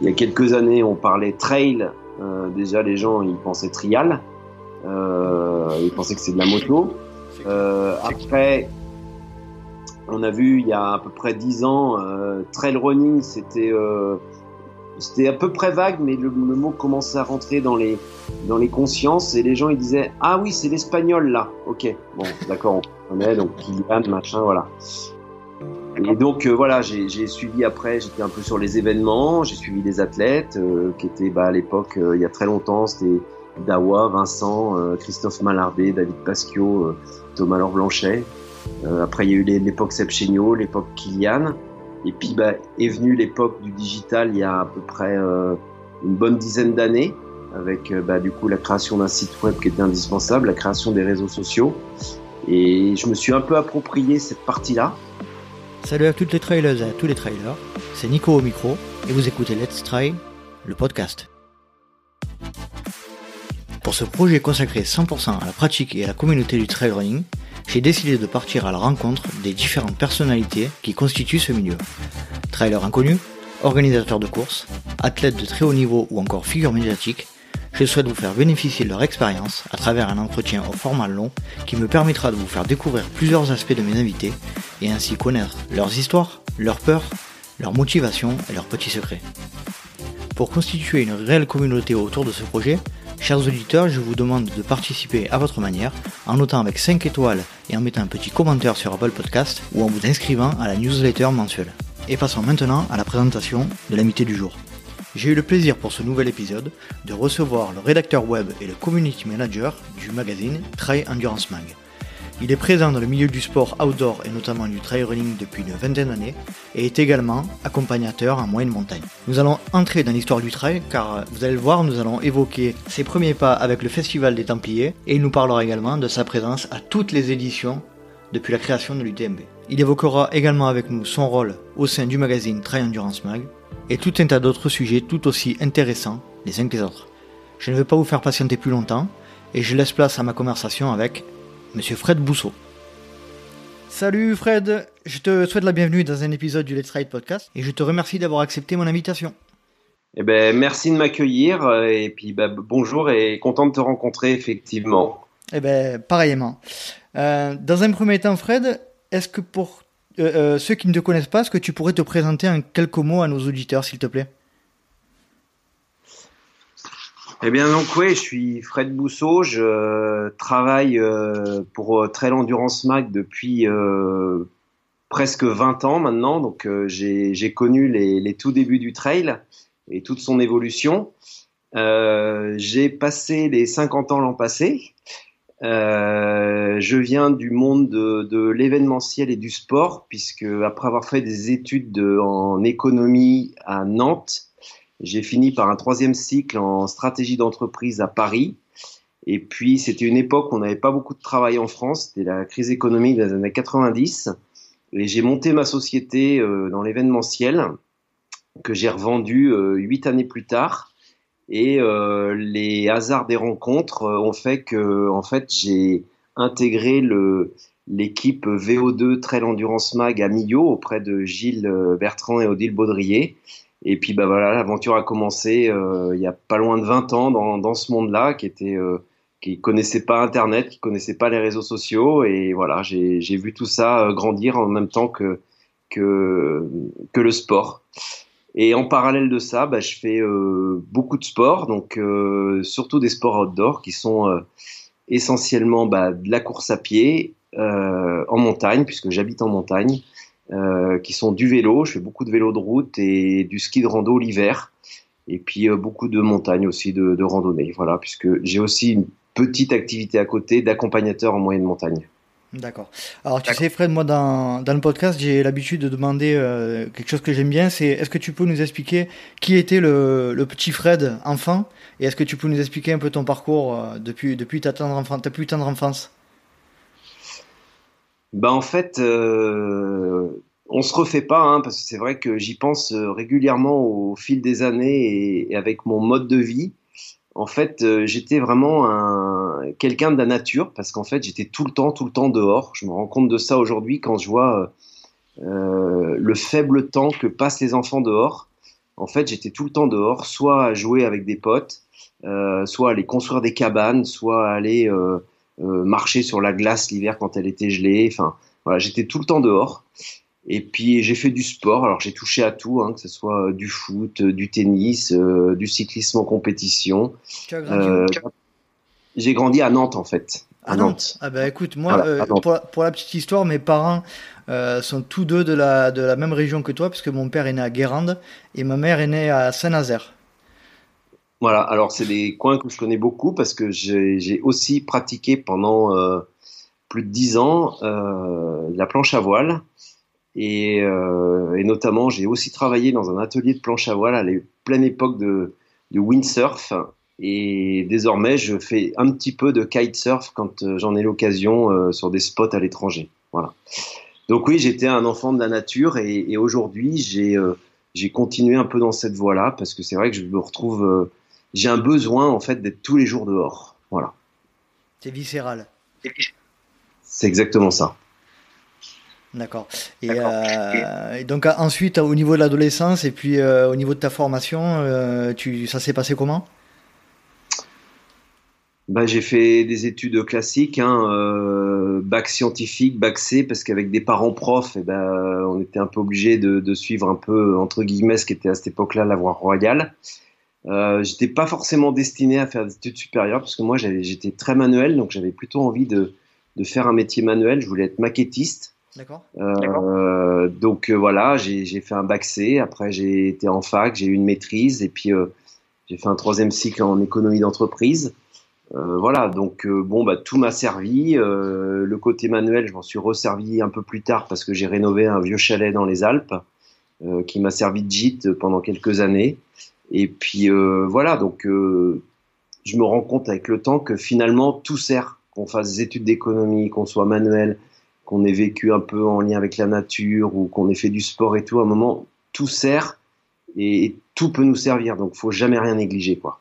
il y a quelques années, on parlait trail. déjà, les gens, ils pensaient trial. ils pensaient que c'est de la moto. après, on a vu il y a à peu près dix ans, trail running, c'était c'était à peu près vague, mais le, mot commençait à rentrer dans les, dans les consciences et les gens ils disaient Ah oui, c'est l'espagnol là. Ok, bon, d'accord, on connaît, donc Kylian, machin, voilà. Et donc euh, voilà, j'ai suivi après, j'étais un peu sur les événements, j'ai suivi des athlètes euh, qui étaient bah, à l'époque, euh, il y a très longtemps, c'était Dawa, Vincent, Christophe Malardé, David Pasquio, Thomas Laure Blanchet. après, il y a eu l'époque Seb l'époque Kylian. Et puis bah, est venue l'époque du digital il y a à peu près euh, une bonne dizaine d'années, avec euh, bah, du coup la création d'un site web qui était indispensable, la création des réseaux sociaux. Et je me suis un peu approprié cette partie-là. Salut à toutes les trailers et à tous les trailers, c'est Nico au micro et vous écoutez Let's Try, le podcast. Pour ce projet consacré 100% à la pratique et à la communauté du trail running, j'ai décidé de partir à la rencontre des différentes personnalités qui constituent ce milieu. Trailer inconnu, organisateurs de courses, athlètes de très haut niveau ou encore figures médiatiques, je souhaite vous faire bénéficier de leur expérience à travers un entretien au format long qui me permettra de vous faire découvrir plusieurs aspects de mes invités et ainsi connaître leurs histoires, leurs peurs, leurs motivations et leurs petits secrets. Pour constituer une réelle communauté autour de ce projet, Chers auditeurs, je vous demande de participer à votre manière en notant avec 5 étoiles et en mettant un petit commentaire sur Apple Podcast ou en vous inscrivant à la newsletter mensuelle. Et passons maintenant à la présentation de l'invité du jour. J'ai eu le plaisir pour ce nouvel épisode de recevoir le rédacteur web et le community manager du magazine Try Endurance Mag. Il est présent dans le milieu du sport outdoor et notamment du trail running depuis une vingtaine d'années et est également accompagnateur en moyenne montagne. Nous allons entrer dans l'histoire du trail car vous allez le voir, nous allons évoquer ses premiers pas avec le Festival des Templiers et il nous parlera également de sa présence à toutes les éditions depuis la création de l'UTMB. Il évoquera également avec nous son rôle au sein du magazine Trail Endurance Mag et tout un tas d'autres sujets tout aussi intéressants les uns que les autres. Je ne vais pas vous faire patienter plus longtemps et je laisse place à ma conversation avec Monsieur Fred Bousseau. Salut Fred, je te souhaite la bienvenue dans un épisode du Let's Ride Podcast et je te remercie d'avoir accepté mon invitation. Eh ben, merci de m'accueillir euh, et puis bah, bonjour et content de te rencontrer effectivement. Eh ben, pareillement. Euh, dans un premier temps, Fred, est-ce que pour euh, ceux qui ne te connaissent pas, est-ce que tu pourrais te présenter en quelques mots à nos auditeurs, s'il te plaît? Eh bien donc oui, je suis Fred Bousseau, je travaille euh, pour euh, Trail Endurance Mag depuis euh, presque 20 ans maintenant, donc j'ai connu les, tout débuts du trail et toute son évolution. j'ai passé les 50 ans l'an passé. Je viens du monde de, de l'événementiel et du sport, puisque après avoir fait des études de, en économie à Nantes, j'ai fini par un troisième cycle en stratégie d'entreprise à Paris. Et puis, c'était une époque où on n'avait pas beaucoup de travail en France. C'était la crise économique des années 90. Et j'ai monté ma société euh, dans l'événementiel que j'ai revendu euh, huit années plus tard. Et euh, les hasards des rencontres ont fait que, en fait, j'ai intégré le, l'équipe VO2 Trail Endurance Mag à Millau auprès de Gilles Bertrand et Odile Baudrier. Et puis bah voilà, l'aventure a commencé euh, il y a pas loin de 20 ans dans, dans ce monde-là, qui était euh, qui connaissait pas Internet, qui connaissait pas les réseaux sociaux, et voilà, j'ai vu tout ça euh, grandir en même temps que que que le sport. Et en parallèle de ça, bah, je fais euh, beaucoup de sports, donc euh, surtout des sports outdoor qui sont essentiellement bah, de la course à pied en montagne, puisque j'habite en montagne. Euh, qui sont du vélo. Je fais beaucoup de vélo de route et du ski de rando l'hiver. Et puis euh, beaucoup de montagne aussi, de, de randonnée. Voilà, puisque j'ai aussi une petite activité à côté d'accompagnateur en moyenne montagne. D'accord. Alors tu sais Fred, moi dans, dans le podcast j'ai l'habitude de demander euh, quelque chose que j'aime bien, c'est est-ce que tu peux nous expliquer qui était le, le petit Fred enfant? Et est-ce que tu peux nous expliquer un peu ton parcours depuis, depuis ta, tendre ta plus tendre enfance? Bah en fait, euh, on se refait pas, hein, parce que c'est vrai que j'y pense euh, régulièrement au fil des années et, avec mon mode de vie. En fait, euh, j'étais vraiment un quelqu'un de la nature, parce qu'en fait, j'étais tout le temps, tout le temps dehors. Je me rends compte de ça aujourd'hui quand je vois euh, le faible temps que passent les enfants dehors. en fait, j'étais tout le temps dehors, soit à jouer avec des potes, euh, soit aller construire des cabanes, soit aller euh, euh, marcher sur la glace l'hiver quand elle était gelée. Enfin, voilà, j'étais tout le temps dehors. Et puis j'ai fait du sport. Alors j'ai touché à tout, hein, que ce soit du foot, du tennis, du cyclisme en compétition. J'ai grandi à Nantes en fait. À, Nantes. Ah ben écoute, moi, pour, la, petite histoire, mes parents sont tous deux de la, de la même région que toi, puisque mon père est né à Guérande et ma mère est née à Saint-Nazaire. Voilà, alors c'est des coins que je connais beaucoup parce que j'ai aussi pratiqué pendant euh, plus de dix ans euh, la planche à voile. Et, euh, et notamment, j'ai aussi travaillé dans un atelier de planche à voile à la pleine époque de, windsurf. Et désormais, je fais un petit peu de kitesurf quand euh, j'en ai l'occasion euh, sur des spots à l'étranger. Voilà. Donc oui, j'étais un enfant de la nature et, et aujourd'hui, j'ai euh, j'ai continué un peu dans cette voie-là parce que c'est vrai que je me retrouve j'ai un besoin en fait d'être tous les jours dehors. Voilà. C'est viscéral. C'est exactement ça. D'accord. Et, euh, donc ensuite, au niveau de l'adolescence et puis euh, au niveau de ta formation, euh, tu, ça s'est passé comment? Bah, j'ai fait des études classiques, hein, bac scientifique, bac C, parce qu'avec des parents profs, eh ben, on était un peu obligé de, de, suivre un peu entre guillemets ce qui était à cette époque-là la voie royale. Euh, j'étais pas forcément destiné à faire des études supérieures parce que moi j'étais très manuel, donc j'avais plutôt envie de, de, faire un métier manuel. Je voulais être maquettiste. D'accord. Euh, donc euh, voilà, j'ai fait un bac C. Après j'ai été en fac, j'ai eu une maîtrise et puis euh, j'ai fait un troisième cycle en économie d'entreprise. Euh, voilà, donc bon bah tout m'a servi. le côté manuel, je m'en suis resservi un peu plus tard parce que j'ai rénové un vieux chalet dans les Alpes qui m'a servi de gîte pendant quelques années. Et puis euh, voilà, donc euh, je me rends compte avec le temps que finalement tout sert, qu'on fasse des études d'économie, qu'on soit manuel, qu'on ait vécu un peu en lien avec la nature ou qu'on ait fait du sport et tout, à un moment tout sert et, tout peut nous servir, donc faut jamais rien négliger quoi.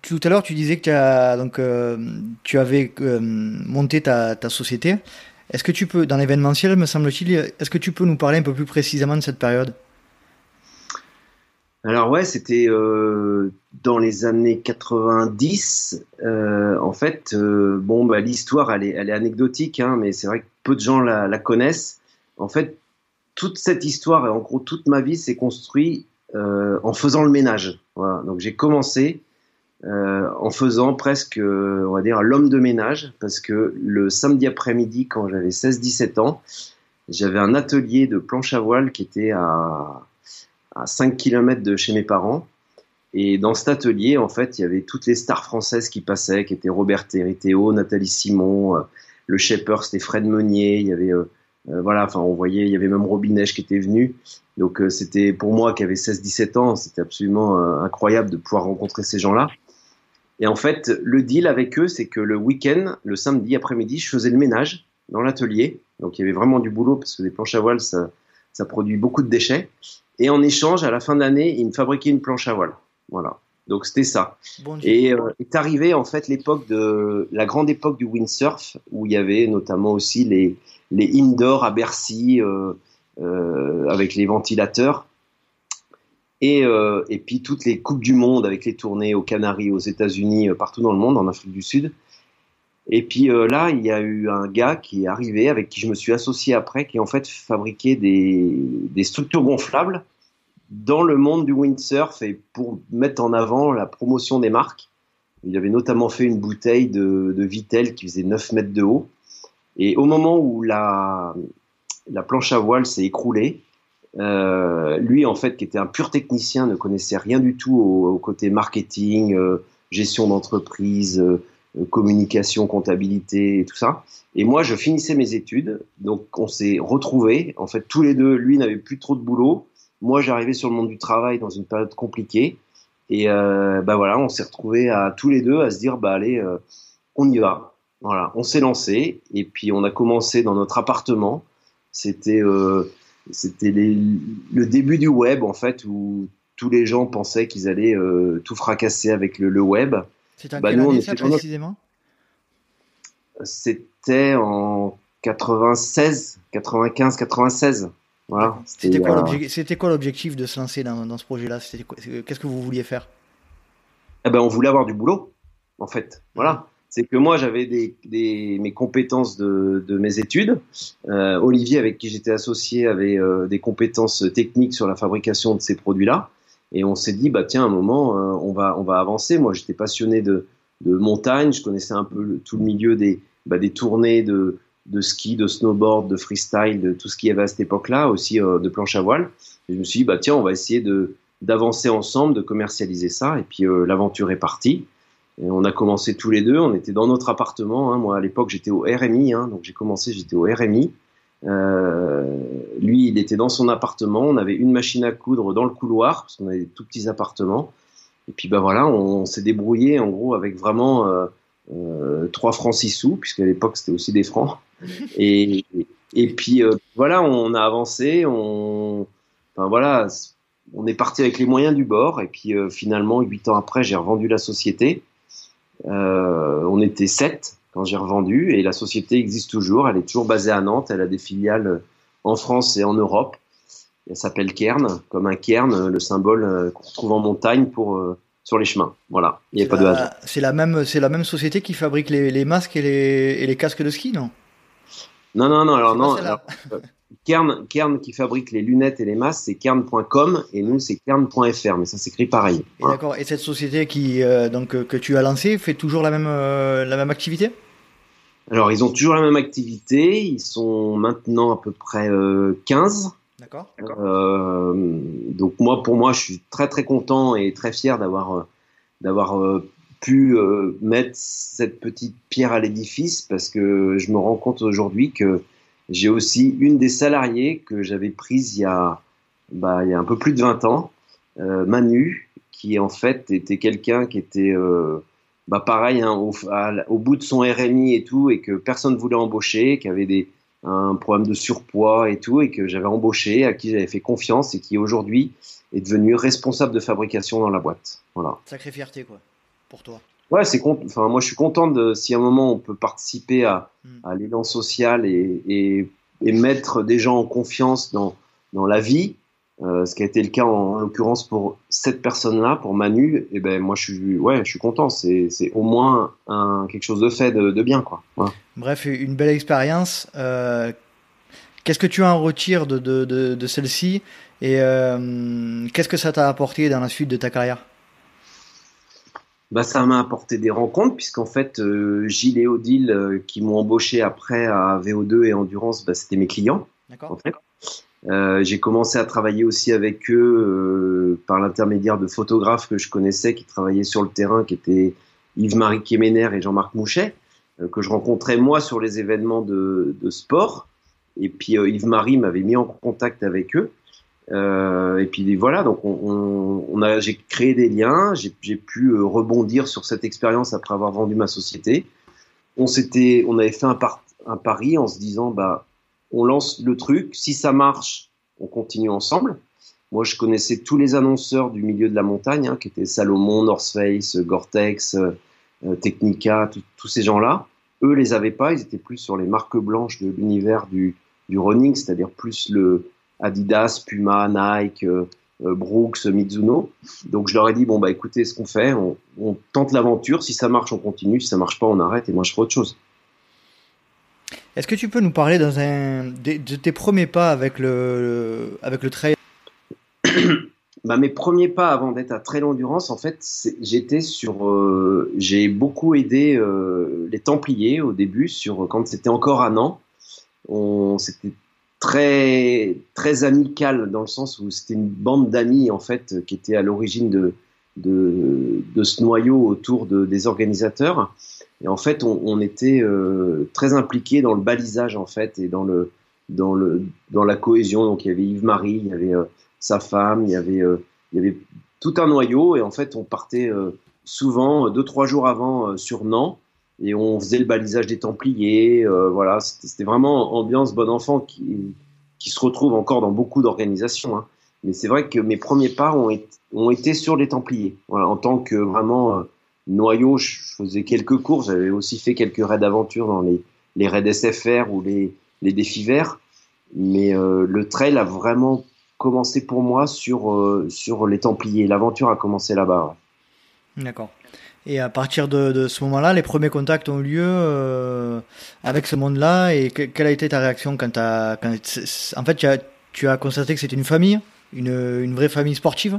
tout à l'heure, tu disais que donc, euh, tu avais monté ta, ta société. Est-ce que tu peux, dans l'événementiel, me semble-t-il, est-ce que tu peux nous parler un peu plus précisément de cette période? Alors ouais, c'était euh, dans les années 90. Euh, en fait, euh, bon, bah, l'histoire, elle est, elle est anecdotique, hein, mais c'est vrai que peu de gens la, la, connaissent. En fait, toute cette histoire et en gros toute ma vie s'est construite euh, en faisant le ménage. Voilà. Donc j'ai commencé euh, en faisant presque, on va dire, l'homme de ménage, parce que le samedi après-midi, quand j'avais 16-17 ans, j'avais un atelier de planche à voile qui était à à 5 km de chez mes parents. Et dans cet atelier, en fait, il y avait toutes les stars françaises qui passaient, qui étaient Robert Théo, Nathalie Simon, euh, le Shaper, c'était Fred Meunier, il y avait, euh, euh, voilà, enfin, on voyait, il y avait même Robinèche qui était venu. Donc, c'était pour moi qui avait 16-17 ans, c'était absolument incroyable de pouvoir rencontrer ces gens-là. Et en fait, le deal avec eux, c'est que le week-end, le samedi après-midi, je faisais le ménage dans l'atelier. Donc, il y avait vraiment du boulot parce que les planches à voile, ça, ça produit beaucoup de déchets. Et en échange, à la fin de l'année, ils me fabriquaient une planche à voile. Voilà. Donc c'était ça. et euh, est arrivé en fait l'époque de la grande époque du windsurf où il y avait notamment aussi les les indoors à Bercy euh, euh, avec les ventilateurs et et puis toutes les coupes du monde avec les tournées aux Canaries, aux États-Unis, partout dans le monde, en Afrique du Sud. Et puis euh, là, il y a eu un gars qui est arrivé, avec qui je me suis associé après, qui en fait fabriquait des, structures gonflables dans le monde du windsurf et pour mettre en avant la promotion des marques. Il avait notamment fait une bouteille de, de Vitel qui faisait 9 mètres de haut. Et au moment où la, la planche à voile s'est écroulée, euh, lui, en fait, qui était un pur technicien, ne connaissait rien du tout au, côté marketing, euh, gestion d'entreprise, communication, comptabilité et tout ça. Et moi, je finissais mes études, donc on s'est retrouvés. En fait, tous les deux, lui n'avait plus trop de boulot. Moi, j'arrivais sur le monde du travail dans une période compliquée. Et euh, bah voilà, on s'est retrouvés à tous les deux à se dire, bah allez, euh, on y va. Voilà, on s'est lancé et puis on a commencé dans notre appartement. C'était euh, c'était le début du web en fait où tous les gens pensaient qu'ils allaient euh, tout fracasser avec le, le web. C'est un bah, quelle année ça précisément? C'était en 96, 95, 96. Voilà. C'était quoi l'objectif de se lancer dans, ce projet-là? Qu'est-ce que vous vouliez faire? Eh ben, on voulait avoir du boulot, en fait. Voilà c'est que moi j'avais des, mes compétences de, mes études. Euh, Olivier, avec qui j'étais associé, avait euh, des compétences techniques sur la fabrication de ces produits-là. Et on s'est dit, bah tiens, un moment, euh, on va on va avancer. Moi, j'étais passionné de, montagne, je connaissais un peu tout le milieu des bah, des tournées de de ski, de snowboard, de freestyle, de tout ce qu'il y avait à cette époque-là, aussi de planche à voile. Et je me suis dit, bah tiens, on va essayer de d'avancer ensemble, de commercialiser ça. Et puis l'aventure est partie. Et on a commencé tous les deux. On était dans notre appartement. Hein. Moi, à l'époque, j'étais au RMI. Hein, donc, j'ai commencé, j'étais au RMI. Euh, lui, il était dans son appartement. On avait une machine à coudre dans le couloir parce qu'on avait des tout petits appartements. Et puis, bah voilà, on, s'est débrouillé en gros avec vraiment euh, euh, 3 francs 6 sous, puisqu'à l'époque, c'était aussi des francs. Et, et puis, euh, voilà, on a avancé. On, enfin, voilà, on est parti avec les moyens du bord. Et puis, euh, finalement, huit ans après, j'ai revendu la société. Euh, on était sept quand j'ai revendu et la société existe toujours. Elle est toujours basée à Nantes. Elle a des filiales en France et en Europe. Elle s'appelle Kern, comme un cairn, le symbole euh, qu'on trouve en montagne pour euh, sur les chemins. Voilà, il n'y a pas de hasard. C'est la même, c'est la même société qui fabrique les, masques et les, et les, casques de ski, non? Non, non, non. Alors non. Kern, Kern qui fabrique les lunettes et les masques, c'est kern.com et nous c'est kern.fr, mais ça s'écrit pareil. D'accord. Et cette société qui euh, donc euh, que tu as lancée fait toujours la même euh, la même activité? Alors ils ont toujours la même activité. Ils sont maintenant à peu près 15. D'accord. donc moi pour moi je suis très très content et très fier d'avoir d'avoir pu mettre cette petite pierre à l'édifice parce que je me rends compte aujourd'hui que j'ai aussi une des salariées que j'avais prise il y a, bah, il y a un peu plus de 20 ans, euh, Manu, qui en fait était quelqu'un qui était euh, bah, pareil hein, au, au, bout de son RMI et tout, et que personne ne voulait embaucher, qui avait des, un problème de surpoids et tout, et que j'avais embauché, à qui j'avais fait confiance, et qui aujourd'hui est devenu responsable de fabrication dans la boîte. Voilà. Sacrée fierté, quoi, pour toi. Ouais, c'est enfin moi je suis content de si à un moment on peut participer à, hmm. à l'élan social et, et, et, mettre des gens en confiance dans dans la vie, ce qui a été le cas en, l'occurrence pour cette personne-là, pour Manu, et eh ben moi je suis ouais je suis content, c'est c'est au moins un quelque chose de fait de, de bien quoi. Bref, une belle expérience. Euh, qu'est-ce que tu en retires de de, de, de celle-ci? Et euh, qu'est-ce que ça t'a apporté dans la suite de ta carrière? bah, ça m'a apporté des rencontres, puisqu'en fait, euh, Gilles et Odile, euh, qui m'ont embauché après à VO2 et Endurance, bah, c'était mes clients. En fait. Euh, j'ai commencé à travailler aussi avec eux euh, par l'intermédiaire de photographes que je connaissais, qui travaillaient sur le terrain, qui étaient Yves-Marie Kéméner et Jean-Marc Mouchet, que je rencontrais moi sur les événements de, de sport. Et puis Yves-Marie m'avait mis en contact avec eux. Euh, et puis voilà, donc on, on, a, j'ai créé des liens, j'ai pu euh, rebondir sur cette expérience après avoir vendu ma société. On s'était, on avait fait un, un pari en se disant, bah, on lance le truc, si ça marche, on continue ensemble. Moi, je connaissais tous les annonceurs du milieu de la montagne, hein, qui étaient Salomon, North Face, Gore-Tex, euh, Technica, tous ces gens-là. Eux les avaient pas, ils étaient plus sur les marques blanches de l'univers du, running, c'est-à-dire plus le, Adidas, Puma, Nike, euh, euh, Brooks, Mizuno. Donc je leur ai dit bon bah écoutez ce qu'on fait, on, tente l'aventure. Si ça marche, on continue. Si ça marche pas, on arrête et moi je ferai autre chose. Est-ce que tu peux nous parler dans de, tes premiers pas avec le, avec le trail? Bah, mes premiers pas avant d'être à trail endurance, en fait, j'étais sur, euh, j'ai beaucoup aidé les Templiers au début sur quand c'était encore à Nantes. C'était très très amical dans le sens où c'était une bande d'amis en fait qui était à l'origine de, de, de ce noyau autour de, des organisateurs et en fait on, on était euh, très impliqués dans le balisage en fait et dans le dans le dans la cohésion donc il y avait Yves Marie il y avait euh, sa femme il y avait euh, il y avait tout un noyau et en fait on partait souvent deux trois jours avant sur Nantes et on faisait le balisage des Templiers. Euh, voilà, c'était vraiment ambiance bon enfant qui, qui se retrouve encore dans beaucoup d'organisations. Hein. Mais c'est vrai que mes premiers pas ont, été sur les Templiers. En tant que vraiment euh, noyau, je faisais quelques cours. J'avais aussi fait quelques raids d'aventure dans les, raids SFR ou les, défis verts. Mais le trail a vraiment commencé pour moi sur, sur les Templiers. L'aventure a commencé là-bas. D'accord. Et à partir de, ce moment-là, les premiers contacts ont eu lieu avec ce monde-là. Et quelle a été ta réaction quand, as, en fait, tu as, tu as constaté que c'était une famille, une, vraie famille sportive?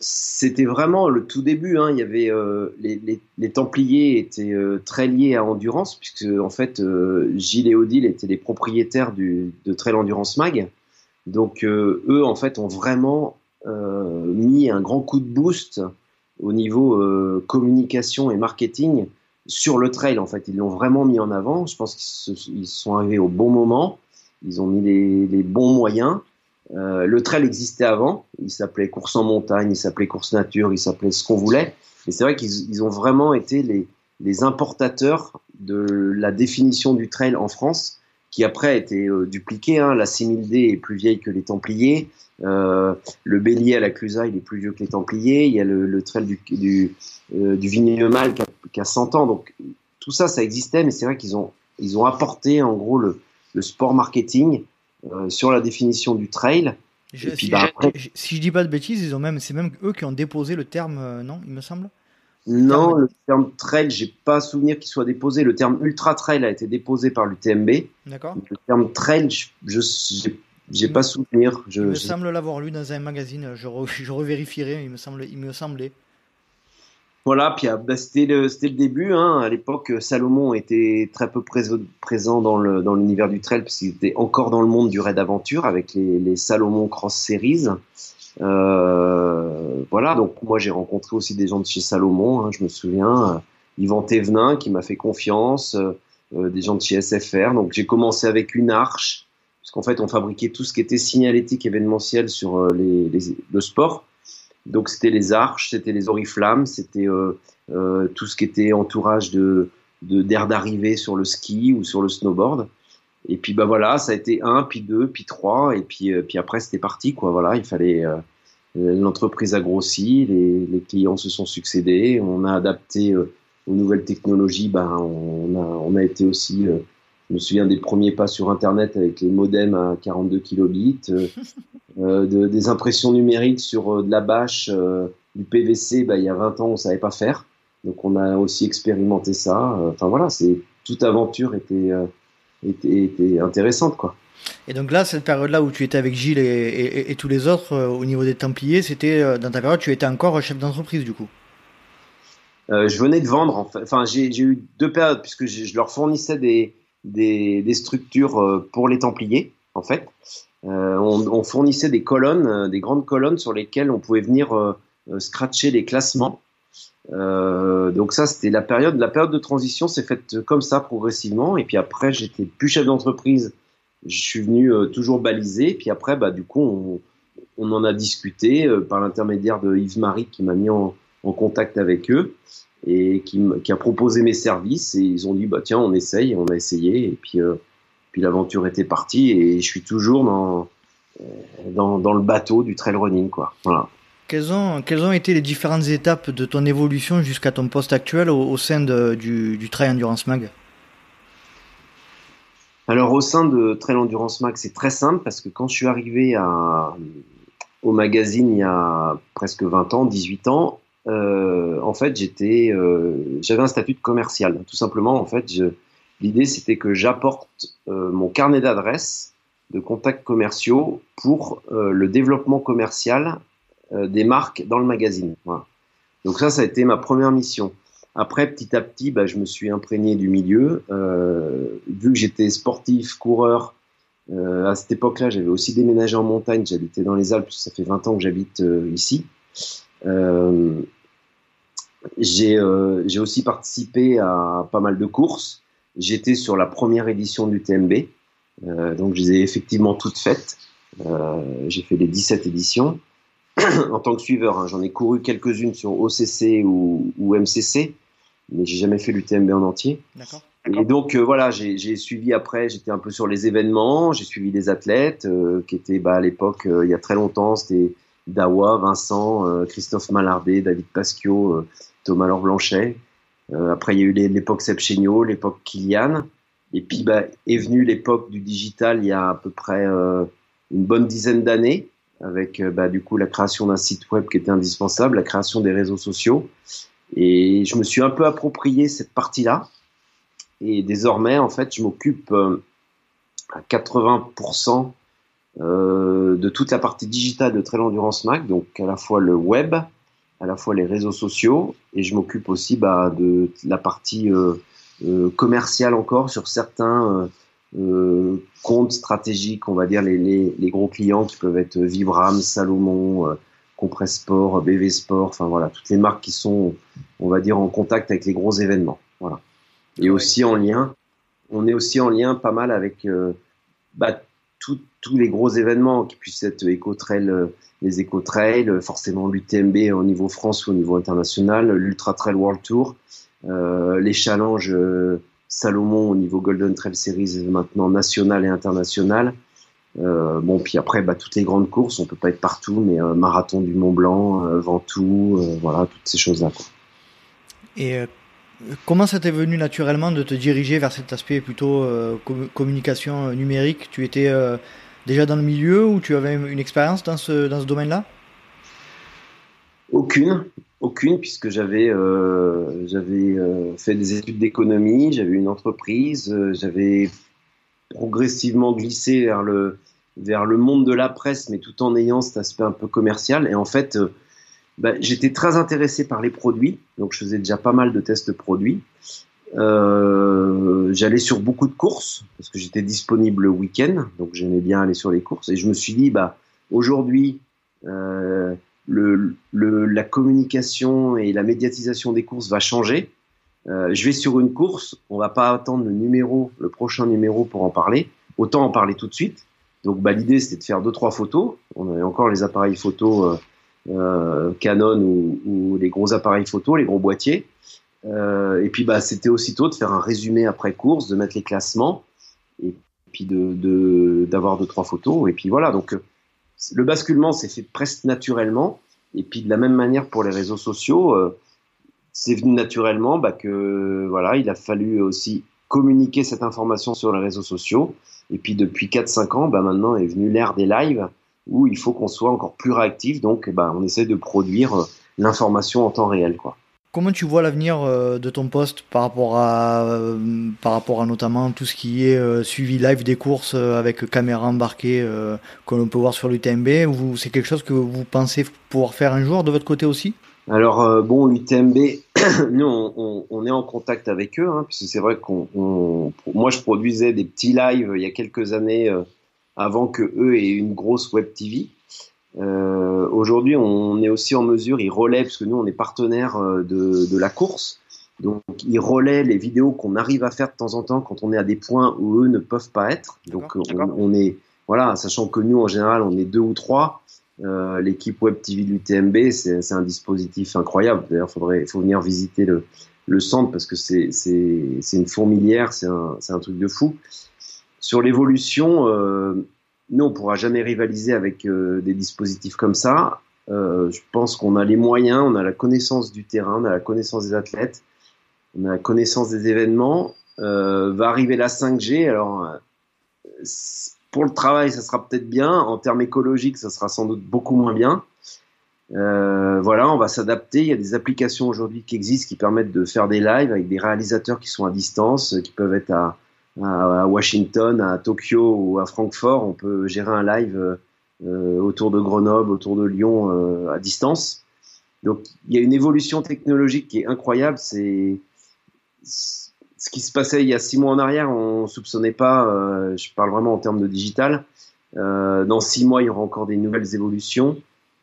C'était vraiment le tout début. Hein. Il y avait euh, les, Templiers étaient euh, très liés à Endurance puisque en fait euh, Gilles et Odile étaient les propriétaires du, de Trail Endurance Mag. Donc eux en fait ont vraiment mis un grand coup de boost au niveau communication et marketing sur le trail. En fait, ils l'ont vraiment mis en avant. Je pense qu'ils sont arrivés au bon moment. Ils ont mis les bons moyens. Euh, le trail existait avant, il s'appelait course en montagne, il s'appelait course nature, il s'appelait ce qu'on voulait. Et c'est vrai qu'ils ont vraiment été les, les, importateurs de la définition du trail en France, qui après a été euh, dupliquée. Hein. La 6000D est plus vieille que les Templiers. Euh, le Bélier à la Clusa, il est plus vieux que les Templiers. Il y a le, le trail du, du, euh, du qui a, qui a, 100 ans. Donc tout ça, ça existait, mais c'est vrai qu'ils ont, ils ont apporté en gros le, le sport marketing sur la définition du trail. Je, si, bah, je, si, dis pas de bêtises, ils ont même, c'est même eux qui ont déposé le terme, euh, non, il me semble? Non, le terme trail, j'ai pas souvenir qu'il soit déposé. Le terme ultra trail a été déposé par l'UTMB. D'accord. Le terme trail, je j'ai pas souvenir. Je, il me semble l'avoir lu dans un magazine. Je, je revérifierai. Il me semble, il me semblait. Voilà, puis ah, bah, c'était le, début. Hein. À l'époque, Salomon était très peu présent dans l'univers du trail, puisqu'il était encore dans le monde du raid aventure avec les, Salomon Cross Series. Euh, voilà, donc moi j'ai rencontré aussi des gens de chez Salomon, hein, je me souviens, Yvan Thévenin qui m'a fait confiance, euh, des gens de chez SFR. Donc j'ai commencé avec une arche, puisqu'en fait on fabriquait tout ce qui était signalétique événementiel sur euh, le sport. Donc c'était les arches, c'était les oriflammes, c'était euh, euh, tout ce qui était entourage de d'air d'arrivée sur le ski ou sur le snowboard. Et puis bah voilà, ça a été un, puis deux, puis trois, et puis euh, puis après c'était parti quoi. Voilà, il fallait l'entreprise a grossi, les, les, clients se sont succédés, on a adapté aux nouvelles technologies. Ben on a on a été aussi je me souviens des premiers pas sur Internet avec les modems à 42 kilobits, euh, euh, de, des impressions numériques sur euh, de la bâche, euh, du PVC. Bah, il y a 20 ans, on savait pas faire. Donc, on a aussi expérimenté ça. Enfin voilà, c'est toute aventure était, était, était intéressante, quoi. Et donc là, cette période-là où tu étais avec Gilles et, et, et tous les autres au niveau des Templiers, c'était dans ta période, tu étais encore chef d'entreprise du coup? Euh, je venais de vendre, enfin j'ai eu deux périodes puisque je leur fournissais des, des, structures euh, pour les Templiers, en fait. Euh, on, fournissait des colonnes, euh, des grandes colonnes sur lesquelles on pouvait venir scratcher les classements. Donc ça, c'était la période. La période de transition s'est faite comme ça progressivement. Et puis après, j'étais plus chef d'entreprise. Je suis venu toujours baliser. Puis après, bah du coup, on, on en a discuté par l'intermédiaire de Yves Marie qui m'a mis en, contact avec eux et qui, qui, a proposé mes services et ils ont dit bah tiens on essaye on a essayé et puis euh, puis l'aventure était partie et je suis toujours dans euh, dans, dans le bateau du trail running quoi. Voilà. Quelles ont, quelles ont été les différentes étapes de ton évolution jusqu'à ton poste actuel au, au sein de, du, du Trail Endurance Mag? Alors au sein de Trail Endurance Mag, c'est très simple parce que quand je suis arrivé à, au magazine il y a presque 20 ans, 18 ans, euh, en fait, j'étais, euh, j'avais un statut de commercial. Tout simplement, en fait, l'idée c'était que j'apporte euh, mon carnet d'adresses, de contacts commerciaux pour le développement commercial des marques dans le magazine. Donc ça, ça a été ma première mission. Après, petit à petit, bah, je me suis imprégné du milieu. vu que j'étais sportif, coureur, à cette époque-là, j'avais aussi déménagé en montagne. J'habitais dans les Alpes. Ça fait 20 ans que j'habite ici. Euh, euh, j'ai aussi participé à pas mal de courses. J'étais sur la première édition du TMB, euh, donc je les ai effectivement toutes faites. Euh, j'ai fait les 17 éditions en tant que suiveur. Hein, J'en ai couru quelques-unes sur OCC ou, ou MCC, mais j'ai jamais fait l'UTMB en entier. Et donc euh, voilà, j'ai suivi après, j'étais un peu sur les événements, j'ai suivi des athlètes euh, qui étaient bah, à l'époque, euh, il y a très longtemps, c'était Dawa, Vincent, euh, Christophe Malardet, David Pasquio, euh, Thomas Laure Blanchet. Euh, après, il y a eu l'époque Sepchenio, l'époque Kilian. Et puis bah, est venue l'époque du digital il y a à peu près euh, une bonne dizaine d'années, avec bah, du coup la création d'un site web qui était indispensable, la création des réseaux sociaux. Et je me suis un peu approprié cette partie-là. Et désormais, en fait, je m'occupe euh, à 80% euh, de toute la partie digitale de Trail Endurance Mac, donc à la fois le web, à la fois les réseaux sociaux, et je m'occupe aussi bah, de la partie euh, euh, commerciale encore sur certains comptes stratégiques, on va dire les, les, les, gros clients qui peuvent être Vibram, Salomon, Compress Sport, BV Sport, enfin voilà, toutes les marques qui sont, on va dire, en contact avec les gros événements. Voilà. Et aussi en lien, on est aussi en lien pas mal avec bah, tous les gros événements qui puissent être éco-trail, euh, les éco-trails, euh, forcément l'UTMB au niveau France ou au niveau international, l'Ultra Trail World Tour, euh, les challenges Salomon au niveau Golden Trail Series maintenant national et international. Euh, bon, puis après, bah, toutes les grandes courses, on peut pas être partout, mais marathon du Mont Blanc, Ventoux, voilà, toutes ces choses-là. Et Comment ça t'est venu naturellement de te diriger vers cet aspect plutôt euh, communication numérique? Tu étais euh, déjà dans le milieu ou tu avais une expérience dans ce, dans ce domaine-là? Aucune, aucune, puisque j'avais euh, j'avais fait des études d'économie, j'avais une entreprise, j'avais progressivement glissé vers le, vers le monde de la presse, mais tout en ayant cet aspect un peu commercial. Et en fait, bah, j'étais très intéressé par les produits, donc je faisais déjà pas mal de tests produits. Euh, j'allais sur beaucoup de courses parce que j'étais disponible le week-end, donc j'aimais bien aller sur les courses. Et je me suis dit, bah aujourd'hui, euh, le, le, la communication et la médiatisation des courses va changer. Euh, je vais sur une course, on va pas attendre le numéro, le prochain numéro pour en parler. Autant en parler tout de suite. Donc, bah, l'idée c'était de faire deux trois photos. On avait encore les appareils photos euh, euh, Canon ou, ou, les gros appareils photo, les gros boîtiers. Euh, et puis bah, c'était aussitôt de faire un résumé après course, de mettre les classements et puis de d'avoir deux trois photos. Et puis voilà, donc le basculement s'est fait presque naturellement. Et puis de la même manière pour les réseaux sociaux, euh, c'est venu naturellement bah, que voilà, il a fallu aussi communiquer cette information sur les réseaux sociaux. Et puis depuis 4-5 ans, bah, maintenant est venu l'ère des lives où il faut qu'on soit encore plus réactif. Donc, bah, on essaie de produire euh, l'information en temps réel, quoi. Comment tu vois l'avenir euh, de ton poste par rapport à euh, par rapport à notamment tout ce qui est suivi live des courses avec caméra embarquée que l'on peut voir sur l'UTMB c'est quelque chose que vous pensez pouvoir faire un jour de votre côté aussi? Alors bon l'UTMB nous on, on, est en contact avec eux hein, puisque c'est vrai qu'on moi je produisais des petits lives il y a quelques années avant que eux aient une grosse web TV. Euh, Aujourd'hui, on est aussi en mesure, ils relaient, parce que nous, on est partenaire euh, de, de la course, donc ils relaient les vidéos qu'on arrive à faire de temps en temps quand on est à des points où eux ne peuvent pas être. Donc on, on, est, voilà, sachant que nous, en général, on est deux ou trois. Euh, L'équipe Web TV de l'UTMB, c'est un dispositif incroyable. D'ailleurs, faudrait, faut venir visiter le, le centre parce que c'est une fourmilière, c'est un, un truc de fou. Sur l'évolution, euh, nous, on pourra jamais rivaliser avec euh, des dispositifs comme ça. Euh, je pense qu'on a les moyens, on a la connaissance du terrain, on a la connaissance des athlètes, on a la connaissance des événements. va arriver la 5G, alors pour le travail, ça sera peut-être bien. En termes écologiques, ça sera sans doute beaucoup moins bien. Voilà, on va s'adapter. Il y a des applications aujourd'hui qui existent qui permettent de faire des lives avec des réalisateurs qui sont à distance, qui peuvent être à, à, Washington, à Tokyo ou à Francfort, on peut gérer un live euh, autour de Grenoble, autour de Lyon euh, à distance. Donc il y a une évolution technologique qui est incroyable. C'est ce qui se passait il y a six mois en arrière, on soupçonnait pas. Euh, je parle vraiment en termes de digital. dans six mois, il y aura encore des nouvelles évolutions.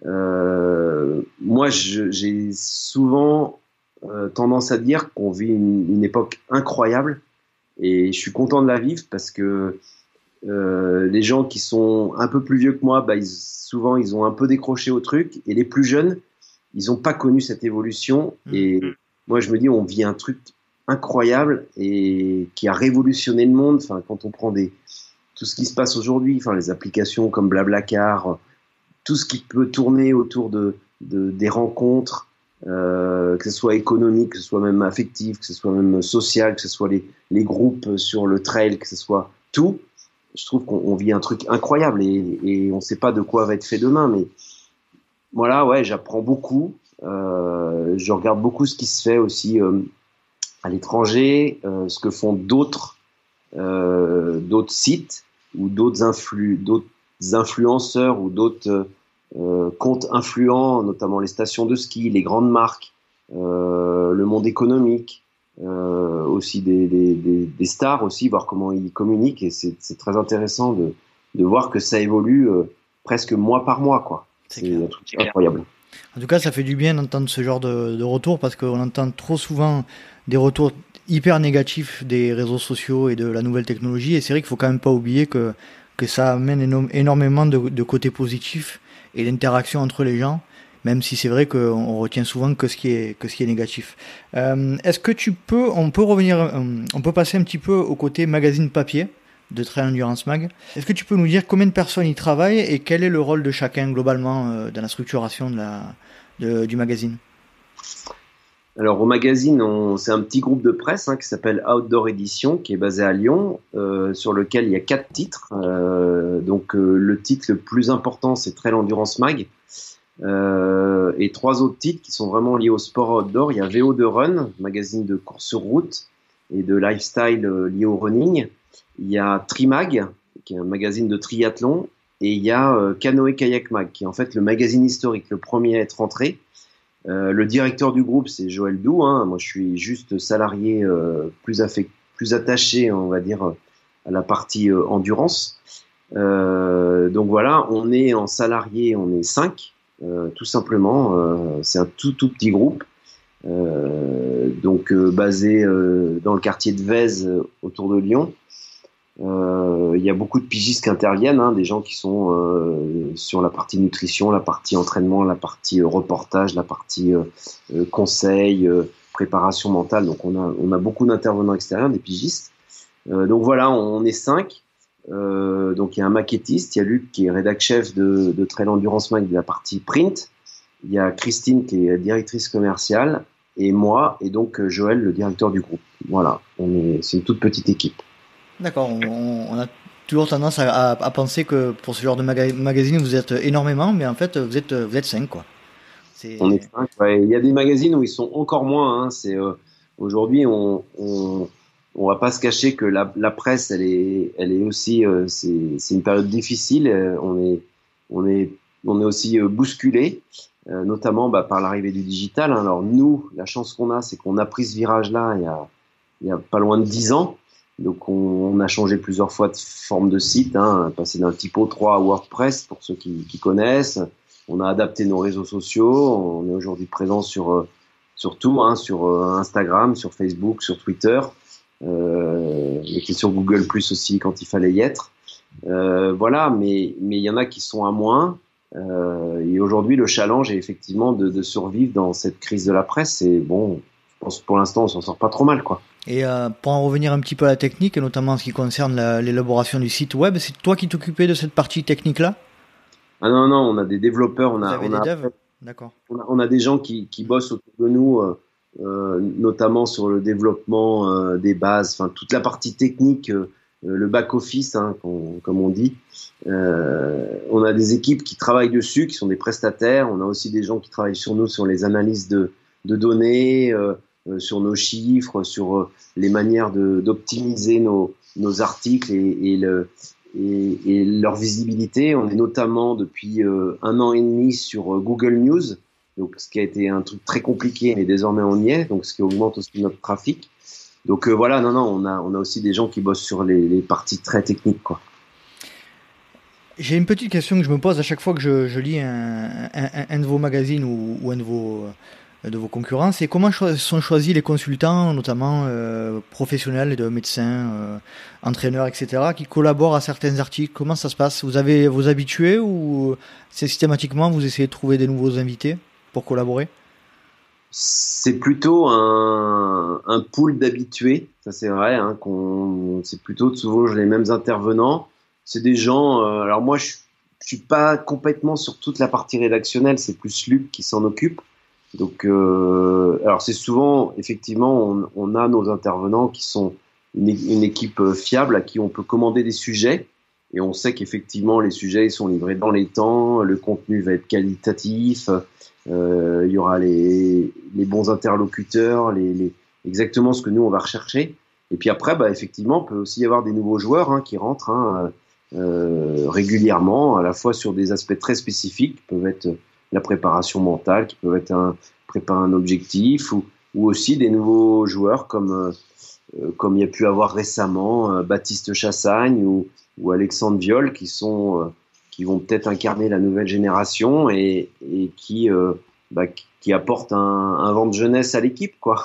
moi, j'ai souvent tendance à dire qu'on vit une, une, époque incroyable et je suis content de la vivre parce que euh, les gens qui sont un peu plus vieux que moi, bah, ils, souvent ils ont un peu décroché au truc. Et les plus jeunes, ils n'ont pas connu cette évolution. Mmh. Et moi, je me dis, on vit un truc incroyable et qui a révolutionné le monde. Enfin, quand on prend des, tout ce qui se passe aujourd'hui, enfin, les applications comme Blablacar, tout ce qui peut tourner autour de, de des rencontres, que ce soit économique, que ce soit même affectif, que ce soit même social, que ce soit les, les groupes sur le trail, que ce soit tout. Je trouve qu'on vit un truc incroyable et, et on ne sait pas de quoi va être fait demain, mais voilà, ouais, j'apprends beaucoup. Euh, je regarde beaucoup ce qui se fait aussi euh, à l'étranger, euh, ce que font d'autres euh, d'autres sites ou d'autres influ influenceurs ou d'autres euh, comptes influents, notamment les stations de ski, les grandes marques, le monde économique, aussi des, des, des, des, stars aussi, voir comment ils communiquent et c'est très intéressant de, de voir que ça évolue presque mois par mois quoi. C'est un truc incroyable. En tout cas, ça fait du bien d'entendre ce genre de, de retour parce qu'on entend trop souvent des retours hyper négatifs des réseaux sociaux et de la nouvelle technologie. Et c'est vrai qu'il faut quand même pas oublier que, que ça amène énormément de, de côtés positifs et d'interaction entre les gens, même si c'est vrai qu'on retient souvent que ce qui est, que ce qui est négatif. Euh, Est-ce que tu peux, on peut revenir, euh, on peut passer un petit peu au côté magazine papier de Trail Endurance Mag. Est-ce que tu peux nous dire combien de personnes y travaillent et quel est le rôle de chacun globalement euh, dans la structuration de la, du magazine? Alors au magazine, c'est un petit groupe de presse hein, qui s'appelle Outdoor Edition, qui est basé à Lyon, euh, sur lequel il y a quatre titres. Euh, donc euh, le titre le plus important, c'est Trail Endurance Mag, euh, et trois autres titres qui sont vraiment liés au sport outdoor. Il y a VO de Run, magazine de course sur route et de lifestyle euh, lié au running. Il y a Trimag, qui est un magazine de triathlon, et il y a euh, Canoë Kayak Mag, qui est en fait le magazine historique, le premier à être entré. Euh, le directeur du groupe, c'est Joël Dou. Hein. Moi, je suis juste salarié euh, plus, plus attaché, on va dire, à la partie euh, endurance. Euh, donc voilà, on est en salarié, on est cinq, euh, tout simplement. c'est un tout tout petit groupe. donc basé dans le quartier de Vèze, autour de Lyon. Euh, il y a beaucoup de pigistes qui interviennent, hein, des gens qui sont euh, sur la partie nutrition, la partie entraînement, la partie euh, reportage, la partie conseil, préparation mentale. Donc on a, on a beaucoup d'intervenants extérieurs, des pigistes. donc voilà, on, est cinq. donc il y a un maquettiste, il y a Luc qui est rédac chef de, de Trail Endurance Mag de la partie print. Il y a Christine qui est directrice commerciale et moi et donc Joël le directeur du groupe. Voilà, on est c'est une toute petite équipe. D'accord, on, a toujours tendance à, penser que pour ce genre de maga magazine, vous êtes énormément, mais en fait, vous êtes, vous êtes cinq, quoi. On est cinq. Il y a des magazines où ils sont encore moins. Hein. Euh, aujourd'hui, on, on, va pas se cacher que la, la presse, elle est, elle est aussi, euh, c'est une période difficile. Euh, on est, on est, on est aussi euh, bousculé, notamment bah, par l'arrivée du digital. Hein. Alors nous, la chance qu'on a, c'est qu'on a pris ce virage-là il y il y a pas loin de dix ans. Donc on, on, a changé plusieurs fois de forme de site, hein, passé d'un typo 3 à WordPress pour ceux qui, qui, connaissent. On a adapté nos réseaux sociaux. On est aujourd'hui présent sur, euh, sur tout, hein, sur euh, Instagram, sur Facebook, sur Twitter. Euh, et sur Google Plus aussi quand il fallait y être. Euh, voilà, mais mais il y en a qui sont à moins. Euh, et aujourd'hui, le challenge est effectivement de, de, survivre dans cette crise de la presse. Et bon, je pense pour l'instant, on s'en sort pas trop mal, quoi. Et euh, pour en revenir un petit peu à la technique, et notamment en ce qui concerne l'élaboration du site web, c'est toi qui t'occupais de cette partie technique-là? Ah non, non, on a des développeurs, on a, on a, D'accord. On, on a, des gens qui, qui bossent autour de nous, euh, euh, notamment sur le développement des bases, enfin toute la partie technique, le back-office, hein, comme on dit. On a des équipes qui travaillent dessus, qui sont des prestataires. On a aussi des gens qui travaillent sur nous, sur les analyses de, de données. Euh, sur nos chiffres, sur euh, les manières d'optimiser nos, nos, articles et, le, et, leur visibilité. On est notamment depuis euh, un an et demi sur Google News, donc ce qui a été un truc très compliqué, mais désormais on y est, donc ce qui augmente aussi notre trafic. Donc euh, voilà, non, non, on a, on a aussi des gens qui bossent sur les, les parties très techniques, quoi. J'ai une petite question que je me pose à chaque fois que je, je lis un, un, un, de vos magazines ou, ou un de vos de vos concurrents, c'est comment sont choisis les consultants, notamment euh, professionnels, de médecins, euh, entraîneurs, etc., qui collaborent à certains articles? Comment ça se passe? Vous avez vos habitués ou systématiquement vous essayez de trouver des nouveaux invités pour collaborer? C'est plutôt un, pool d'habitués, ça c'est vrai. Hein, c'est plutôt souvent les mêmes intervenants. C'est des gens. Euh, alors moi, je, je suis pas complètement sur toute la partie rédactionnelle. C'est plus Luc qui s'en occupe. Donc, euh, alors c'est souvent, effectivement, on, a nos intervenants qui sont une, équipe fiable à qui on peut commander des sujets. Et on sait qu'effectivement, les sujets sont livrés dans les temps, le contenu va être qualitatif, euh, il y aura les, bons interlocuteurs, les, exactement ce que nous, on va rechercher. Et puis après, bah, effectivement, peut aussi y avoir des nouveaux joueurs hein, qui rentrent hein, euh, régulièrement, à la fois sur des aspects très spécifiques, qui peuvent être la préparation mentale, qui peuvent être un, préparer un objectif, ou, ou aussi des nouveaux joueurs comme, euh, comme il y a pu avoir récemment euh, Baptiste Chassagne ou, ou Alexandre Viol, qui, sont, euh, qui vont peut-être incarner la nouvelle génération et, et qui, bah, qui apportent un, un vent de jeunesse à l'équipe. quoi.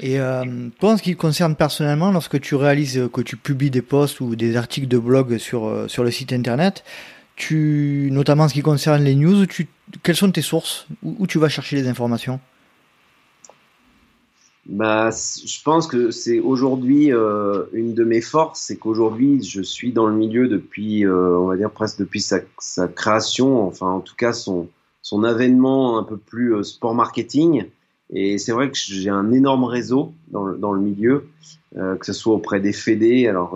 Et euh, toi, en ce qui te concerne personnellement, lorsque tu réalises que tu publies des posts ou des articles de blog sur, sur le site internet, tu, notamment en ce qui concerne les news, quelles sont tes sources? Où, tu vas chercher les informations? Bah, je pense que c'est aujourd'hui euh, une de mes forces, c'est qu'aujourd'hui je suis dans le milieu depuis, euh, on va dire presque depuis sa, sa, création, enfin en tout cas son, son avènement un peu plus euh, sport marketing. Et c'est vrai que j'ai un énorme réseau dans le, dans le milieu, que ce soit auprès des fédés, alors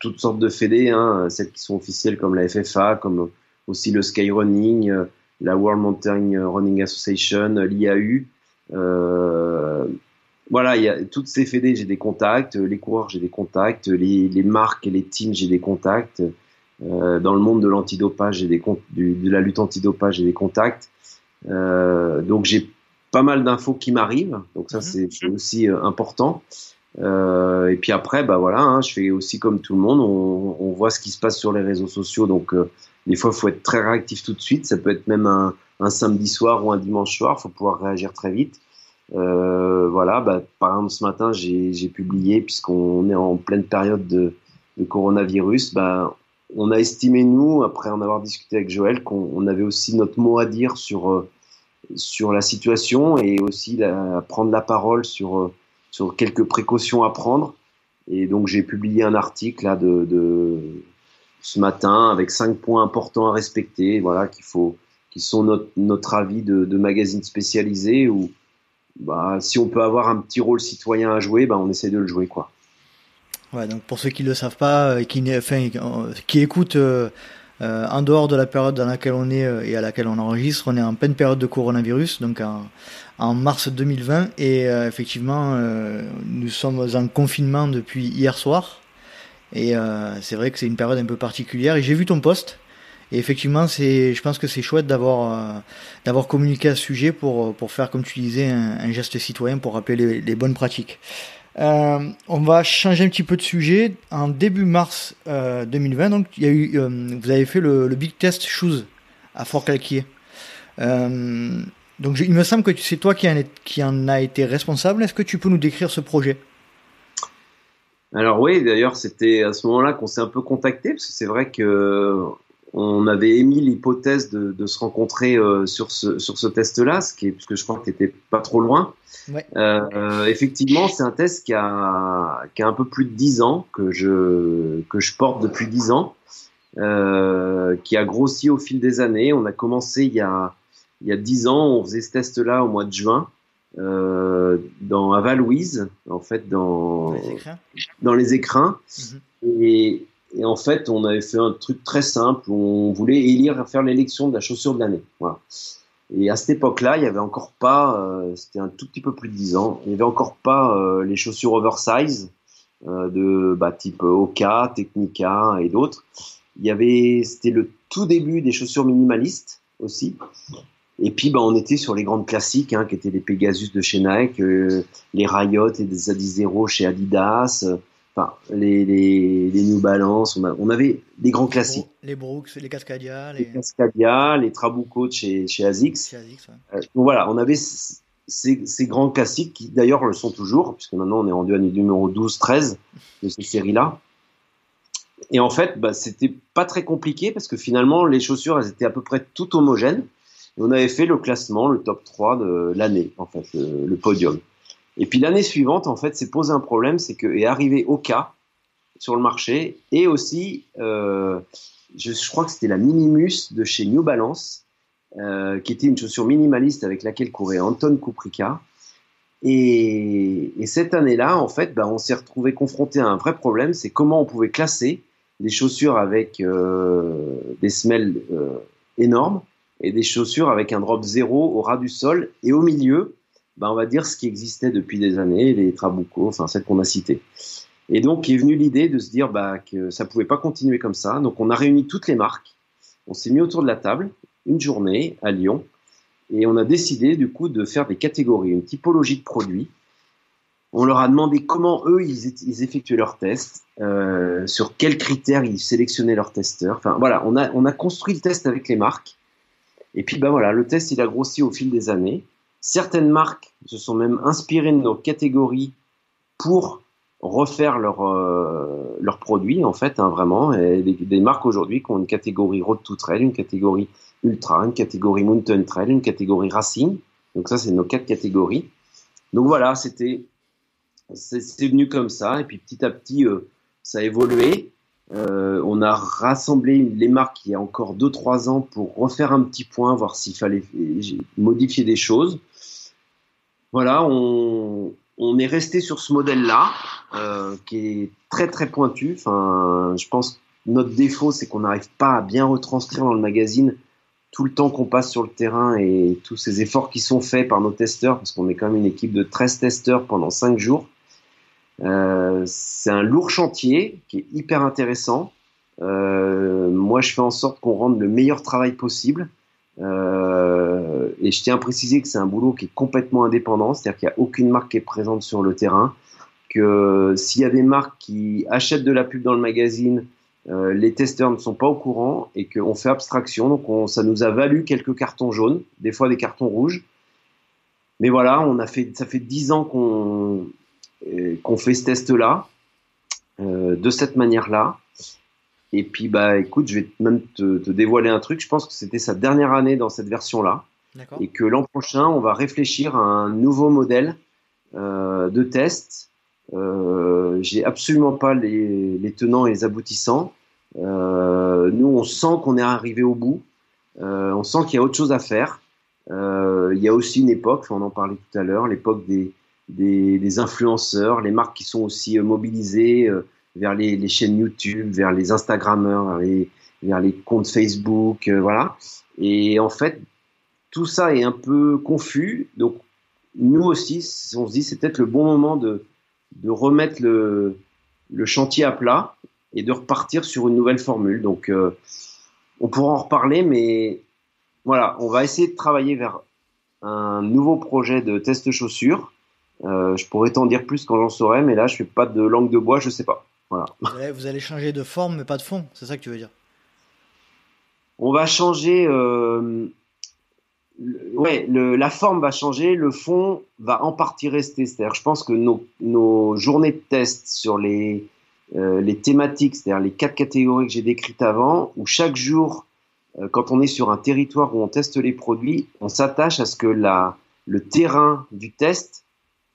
toutes sortes de fédés, hein, celles qui sont officielles comme la FFA, comme aussi le Skyrunning, euh, la World Mountain Running Association, l'IAU. Euh, voilà, il y a toutes ces fédés, j'ai des contacts, les coureurs, j'ai des contacts, les, les, marques et les teams, j'ai des contacts. Euh, dans le monde de l'antidopage, des de la lutte antidopage, j'ai des contacts. Euh, donc j'ai pas mal d'infos qui m'arrivent, donc ça mhm. c'est aussi euh, important. Euh, et puis après, bah voilà, hein, je fais aussi comme tout le monde, on, on, voit ce qui se passe sur les réseaux sociaux. Donc euh, des fois, il faut être très réactif tout de suite. Ça peut être même un, un samedi soir ou un dimanche soir. Il faut pouvoir réagir très vite. Euh, voilà, bah, par exemple, ce matin, j'ai publié, puisqu'on est en pleine période de, de coronavirus, bah, on a estimé, nous, après en avoir discuté avec Joël, qu'on avait aussi notre mot à dire sur, euh, sur la situation et aussi la, prendre la parole sur sur quelques précautions à prendre. Et donc j'ai publié un article là de, ce matin avec cinq points importants à respecter, voilà qu'il faut, qui sont notre, avis de, magazine spécialisé où bah, si on peut avoir un petit rôle citoyen à jouer, bah, on essaie de le jouer quoi. Ouais, donc pour ceux qui ne le savent pas, et euh, qui, qui écoutent euh, euh, en dehors de la période dans laquelle on est et à laquelle on enregistre, on est en pleine période de coronavirus, donc en, en mars 2020 et euh, effectivement euh, nous sommes en confinement depuis hier soir. Et euh, c'est vrai que c'est une période un peu particulière. Et j'ai vu ton post. Et effectivement c'est je pense que c'est chouette d'avoir d'avoir communiqué à ce sujet pour pour faire comme tu disais un, geste citoyen pour rappeler les, bonnes pratiques on va changer un petit peu de sujet. En début mars 2020, donc il y a eu, vous avez fait le, Big Test Shoes à Fort-Calquier. Donc il me semble que c'est toi qui en, qui en a été responsable. Est-ce que tu peux nous décrire ce projet? Alors oui, d'ailleurs c'était à ce moment-là qu'on s'est un peu contacté parce que c'est vrai que on avait émis l'hypothèse de, se rencontrer euh, sur ce, sur ce test-là, ce qui est, puisque je crois que tu n'étais pas trop loin. Euh, effectivement, c'est un test qui a, qui a un peu plus de 10 ans, que je, que je porte depuis 10 ans, euh, qui a grossi au fil des années. On a commencé il y a, il y a dix ans, on faisait ce test-là au mois de juin, euh, dans à Val-Louise, en fait, dans les écrins. Dans les écrins. Mhm. et, et, en fait, on avait fait un truc très simple. On voulait élire, faire l'élection de la chaussure de l'année. Voilà. Et à cette époque-là, il y avait encore pas, euh, c'était un tout petit peu plus de dix ans, il y avait encore pas euh, les chaussures oversize euh, de bah, type Oka, Technica et d'autres. Il y avait, c'était le tout début des chaussures minimalistes aussi. Et puis, bah, on était sur les grandes classiques, hein, qui étaient les Pegasus de chez Nike, euh, les Riot et des Adizero chez Adidas, euh, enfin, les, les, les, New Balance. On, on, avait des grands classiques. Les Brooks, les Cascadia. Les, les Cascadia, les Trabuco chez, chez ASICS. Chez ASICS euh, donc voilà, on avait ces, ces grands classiques qui d'ailleurs le sont toujours, puisque maintenant on est rendu à numéro 12, 13 de ces séries-là. Et en fait, bah, c'était pas très compliqué parce que finalement, les chaussures, elles étaient à peu près toutes homogènes on avait fait le classement, le top 3 de l'année, en fait, le, podium. Et puis l'année suivante, en fait, c'est posé un problème, c'est que est arrivé Oka sur le marché et aussi, euh, je, crois que c'était la Minimus de chez New Balance qui était une chaussure minimaliste avec laquelle courait Anton Kuprika. Et, cette année-là, en fait, bah, on s'est retrouvé confronté à un vrai problème, c'est comment on pouvait classer des chaussures avec des semelles énormes et des chaussures avec un drop zéro au ras du sol et au milieu, bah, on va dire ce qui existait depuis des années, les Trabuco, enfin celles qu'on a citées. Et donc est venue l'idée de se dire bah, que ça pouvait pas continuer comme ça. Donc on a réuni toutes les marques, on s'est mis autour de la table une journée à Lyon et on a décidé du coup de faire des catégories, une typologie de produits. On leur a demandé comment eux ils, effectuaient leurs tests, euh, sur quels critères ils sélectionnaient leurs testeurs. Enfin voilà, on a, on a construit le test avec les marques. Et puis ben voilà, le test il a grossi au fil des années. Certaines marques se sont même inspirées de nos catégories pour refaire leurs euh, leurs produits en fait, hein, vraiment. Et des, marques aujourd'hui qui ont une catégorie road to trail, une catégorie ultra, une catégorie mountain trail, une catégorie racing. Donc ça, c'est nos quatre catégories. Donc voilà, c'était c'est venu comme ça. Et puis petit à petit, euh, ça a évolué. Euh, on a rassemblé les marques il y a encore 2-3 ans pour refaire un petit point, voir s'il fallait modifier des choses. Voilà, on, est resté sur ce modèle-là, euh, qui est très très pointu. Enfin, je pense que notre défaut, c'est qu'on n'arrive pas à bien retranscrire dans le magazine tout le temps qu'on passe sur le terrain et tous ces efforts qui sont faits par nos testeurs, parce qu'on est quand même une équipe de 13 testeurs pendant 5 jours. Euh, c'est un lourd chantier qui est hyper intéressant. Euh, moi, je fais en sorte qu'on rende le meilleur travail possible. Et je tiens à préciser que c'est un boulot qui est complètement indépendant, c'est-à-dire qu'il n'y a aucune marque qui est présente sur le terrain. Que s'il y a des marques qui achètent de la pub dans le magazine, euh, les testeurs ne sont pas au courant et qu'on fait abstraction. Donc on, ça nous a valu quelques cartons jaunes, des fois des cartons rouges. Mais voilà, on a fait, ça fait dix ans qu'on qu'on fait ce test-là, euh, de cette manière-là. Et puis, bah, écoute, je vais même te dévoiler un truc. Je pense que c'était sa dernière année dans cette version-là. Et que l'an prochain, on va réfléchir à un nouveau modèle euh, de test. Euh, J'ai absolument pas les, tenants et les aboutissants. Euh, nous, on sent qu'on est arrivé au bout. Euh, on sent qu'il y a autre chose à faire. Il y a aussi une époque, on en parlait tout à l'heure, l'époque des, des, influenceurs, les marques qui sont aussi mobilisées vers les, chaînes YouTube, vers les Instagrammeurs, vers les, vers les comptes Facebook, voilà. Et en fait, tout ça est un peu confus. Donc, nous aussi, on se dit, c'est peut-être le bon moment de, de remettre le, le, chantier à plat et de repartir sur une nouvelle formule. Donc, euh, on pourra en reparler, mais voilà, on va essayer de travailler vers un nouveau projet de test chaussures euh, je pourrais t'en dire plus quand j'en saurai, mais là, je fais pas de langue de bois, je sais pas. Voilà. Vous allez, changer de forme, mais pas de fond, c'est ça que tu veux dire? On va changer. Euh, ouais, le, la forme va changer, le fond va en partie rester. C'est-à-dire, je pense que nos, nos, journées de test sur les, euh, les thématiques, c'est-à-dire les quatre catégories que j'ai décrites avant, où chaque jour, euh, quand on est sur un territoire où on teste les produits, on s'attache à ce que la, le terrain du test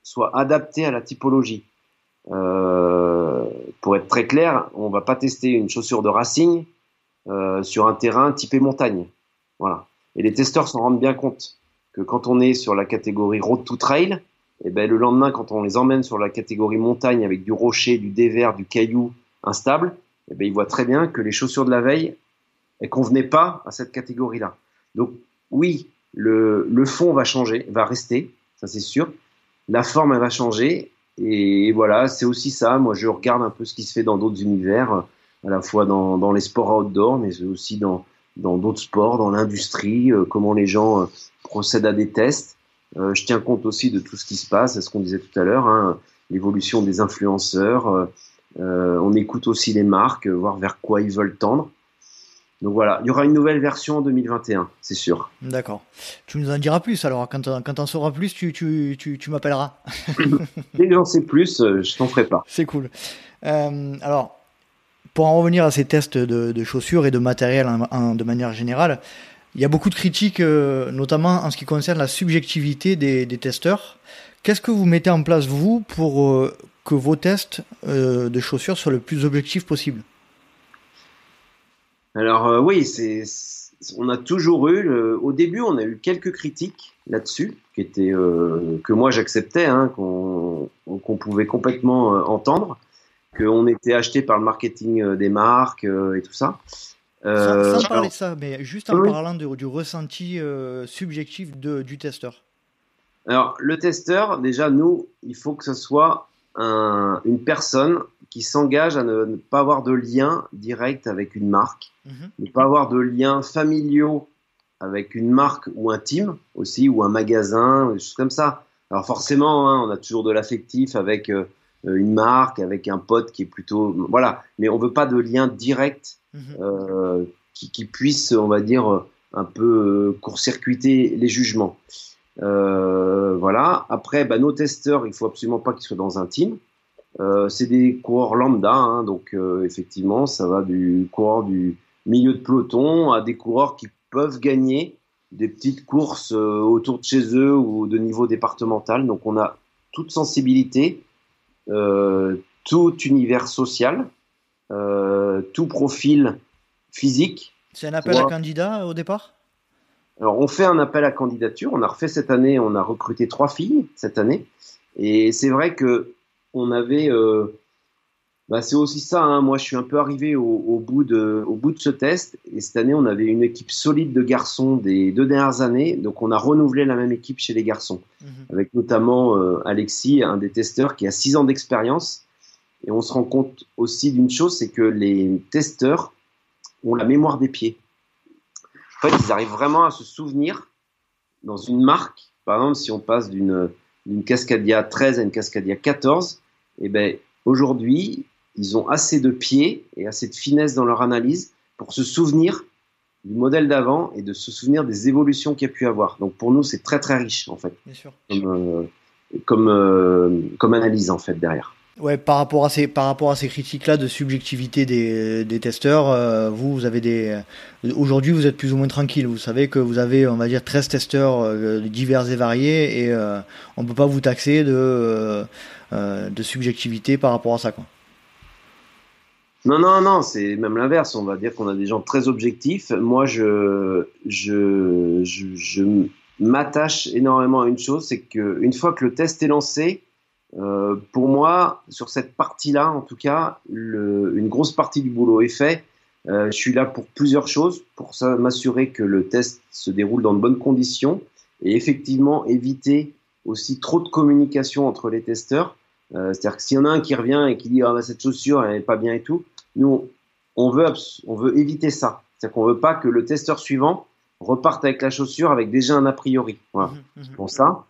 soit adapté à la typologie. Euh, pour être très clair, on va pas tester une chaussure de racing euh, sur un terrain typé montagne. Voilà. Et les testeurs s'en rendent bien compte que quand on est sur la catégorie road to trail, et eh ben le lendemain, quand on les emmène sur la catégorie montagne avec du rocher, du dévers, du caillou instable, et eh ben ils voient très bien que les chaussures de la veille, elles convenaient pas à cette catégorie-là. Donc oui, le, le fond va changer, va rester, ça c'est sûr, la forme elle va changer. Et voilà c'est aussi ça. Moi je regarde un peu ce qui se fait dans d'autres univers à la fois dans, dans les sports outdoor mais aussi dans dans d'autres sports dans l'industrie euh, comment les gens euh, procèdent à des tests euh, je tiens compte aussi de tout ce qui se passe c'est ce qu'on disait tout à l'heure hein, l'évolution des influenceurs on écoute aussi les marques voir vers quoi ils veulent tendre donc voilà, il y aura une nouvelle version en 2021, c'est sûr. D'accord. Tu nous en diras plus alors, quand, quand en sauras plus, tu, tu, tu, tu m'appelleras. Dès que j'en sais plus, je t'en ferai pas. C'est cool. Euh, alors, pour en revenir à ces tests de, chaussures et de matériel de manière générale, il y a beaucoup de critiques, euh, notamment en ce qui concerne la subjectivité des, testeurs. Qu'est-ce que vous mettez en place, vous, pour que vos tests de chaussures soient le plus objectifs possible? Alors euh, oui, c'est on a toujours eu, au début, on a eu quelques critiques là-dessus, qui étaient euh, que moi j'acceptais, hein, qu'on pouvait complètement euh, entendre, qu'on était acheté par le marketing euh, des marques et tout ça. sans, parler de ça, mais juste en parlant du ressenti subjectif de, du testeur. Alors, le testeur, déjà, nous, il faut que ce soit un, une personne qui s'engage à ne, pas avoir de lien direct avec une marque, mhm. ne pas avoir de lien familiaux avec une marque ou un team aussi, ou un magasin, des choses comme ça. Alors forcément, hein, on a toujours de l'affectif avec euh, une marque, avec un pote qui est plutôt... Voilà, mais on veut pas de lien direct mhm. euh, qui, qui, puisse, on va dire, un peu euh, court-circuiter les jugements. Euh, voilà. Après, bah, nos testeurs, il faut absolument pas qu'ils soient dans un team. Euh, c'est des coureurs lambda, hein, donc euh, effectivement, ça va du coureur du milieu de peloton à des coureurs qui peuvent gagner des petites courses autour de chez eux ou de niveau départemental. Donc on a toute sensibilité, tout univers social, tout profil physique. C'est un appel à candidat au départ? Alors, on fait un appel à candidature. On a refait cette année, on a recruté trois filles cette année. Et c'est vrai que on avait. Euh, bah c'est aussi ça. Hein. Moi, je suis un peu arrivé au, bout de, au bout de ce test. Et cette année, on avait une équipe solide de garçons des deux dernières années. Donc, on a renouvelé la même équipe chez les garçons, mhm. avec notamment euh, Alexis, un des testeurs qui a six ans d'expérience. Et on se rend compte aussi d'une chose, c'est que les testeurs ont la mémoire des pieds. En fait, ils arrivent vraiment à se souvenir dans une marque. Par exemple, si on passe d'une d'une Cascadia 13 à une Cascadia 14, eh ben, aujourd'hui, ils ont assez de pieds et assez de finesse dans leur analyse pour se souvenir du modèle d'avant et de se souvenir des évolutions qu'il y a pu avoir. Donc pour nous, c'est très très riche en fait, Bien sûr. comme, euh, comme, euh, comme analyse en fait derrière. Ouais, par rapport à ces par rapport à ces critiques-là de subjectivité des, des testeurs, euh, vous vous avez des aujourd'hui vous êtes plus ou moins tranquille. Vous savez que vous avez on va dire 13 testeurs euh, divers et variés et euh, on peut pas vous taxer de de subjectivité par rapport à ça quoi. Non non non, c'est même l'inverse. On va dire qu'on a des gens très objectifs. Moi je je je, je m'attache énormément à une chose, c'est que une fois que le test est lancé, euh, pour moi, sur cette partie-là, en tout cas, une grosse partie du boulot est fait. Euh, je suis là pour plusieurs choses, pour m'assurer que le test se déroule dans de bonnes conditions et effectivement éviter aussi trop de communication entre les testeurs. Euh, C'est-à-dire que s'il y en a un qui revient et qui dit ah bah, cette chaussure elle est pas bien et tout, nous on veut on veut éviter ça. C'est-à-dire qu'on veut pas que le testeur suivant reparte avec la chaussure avec déjà un a priori. Voilà. Mmh, mmh. Pour ça.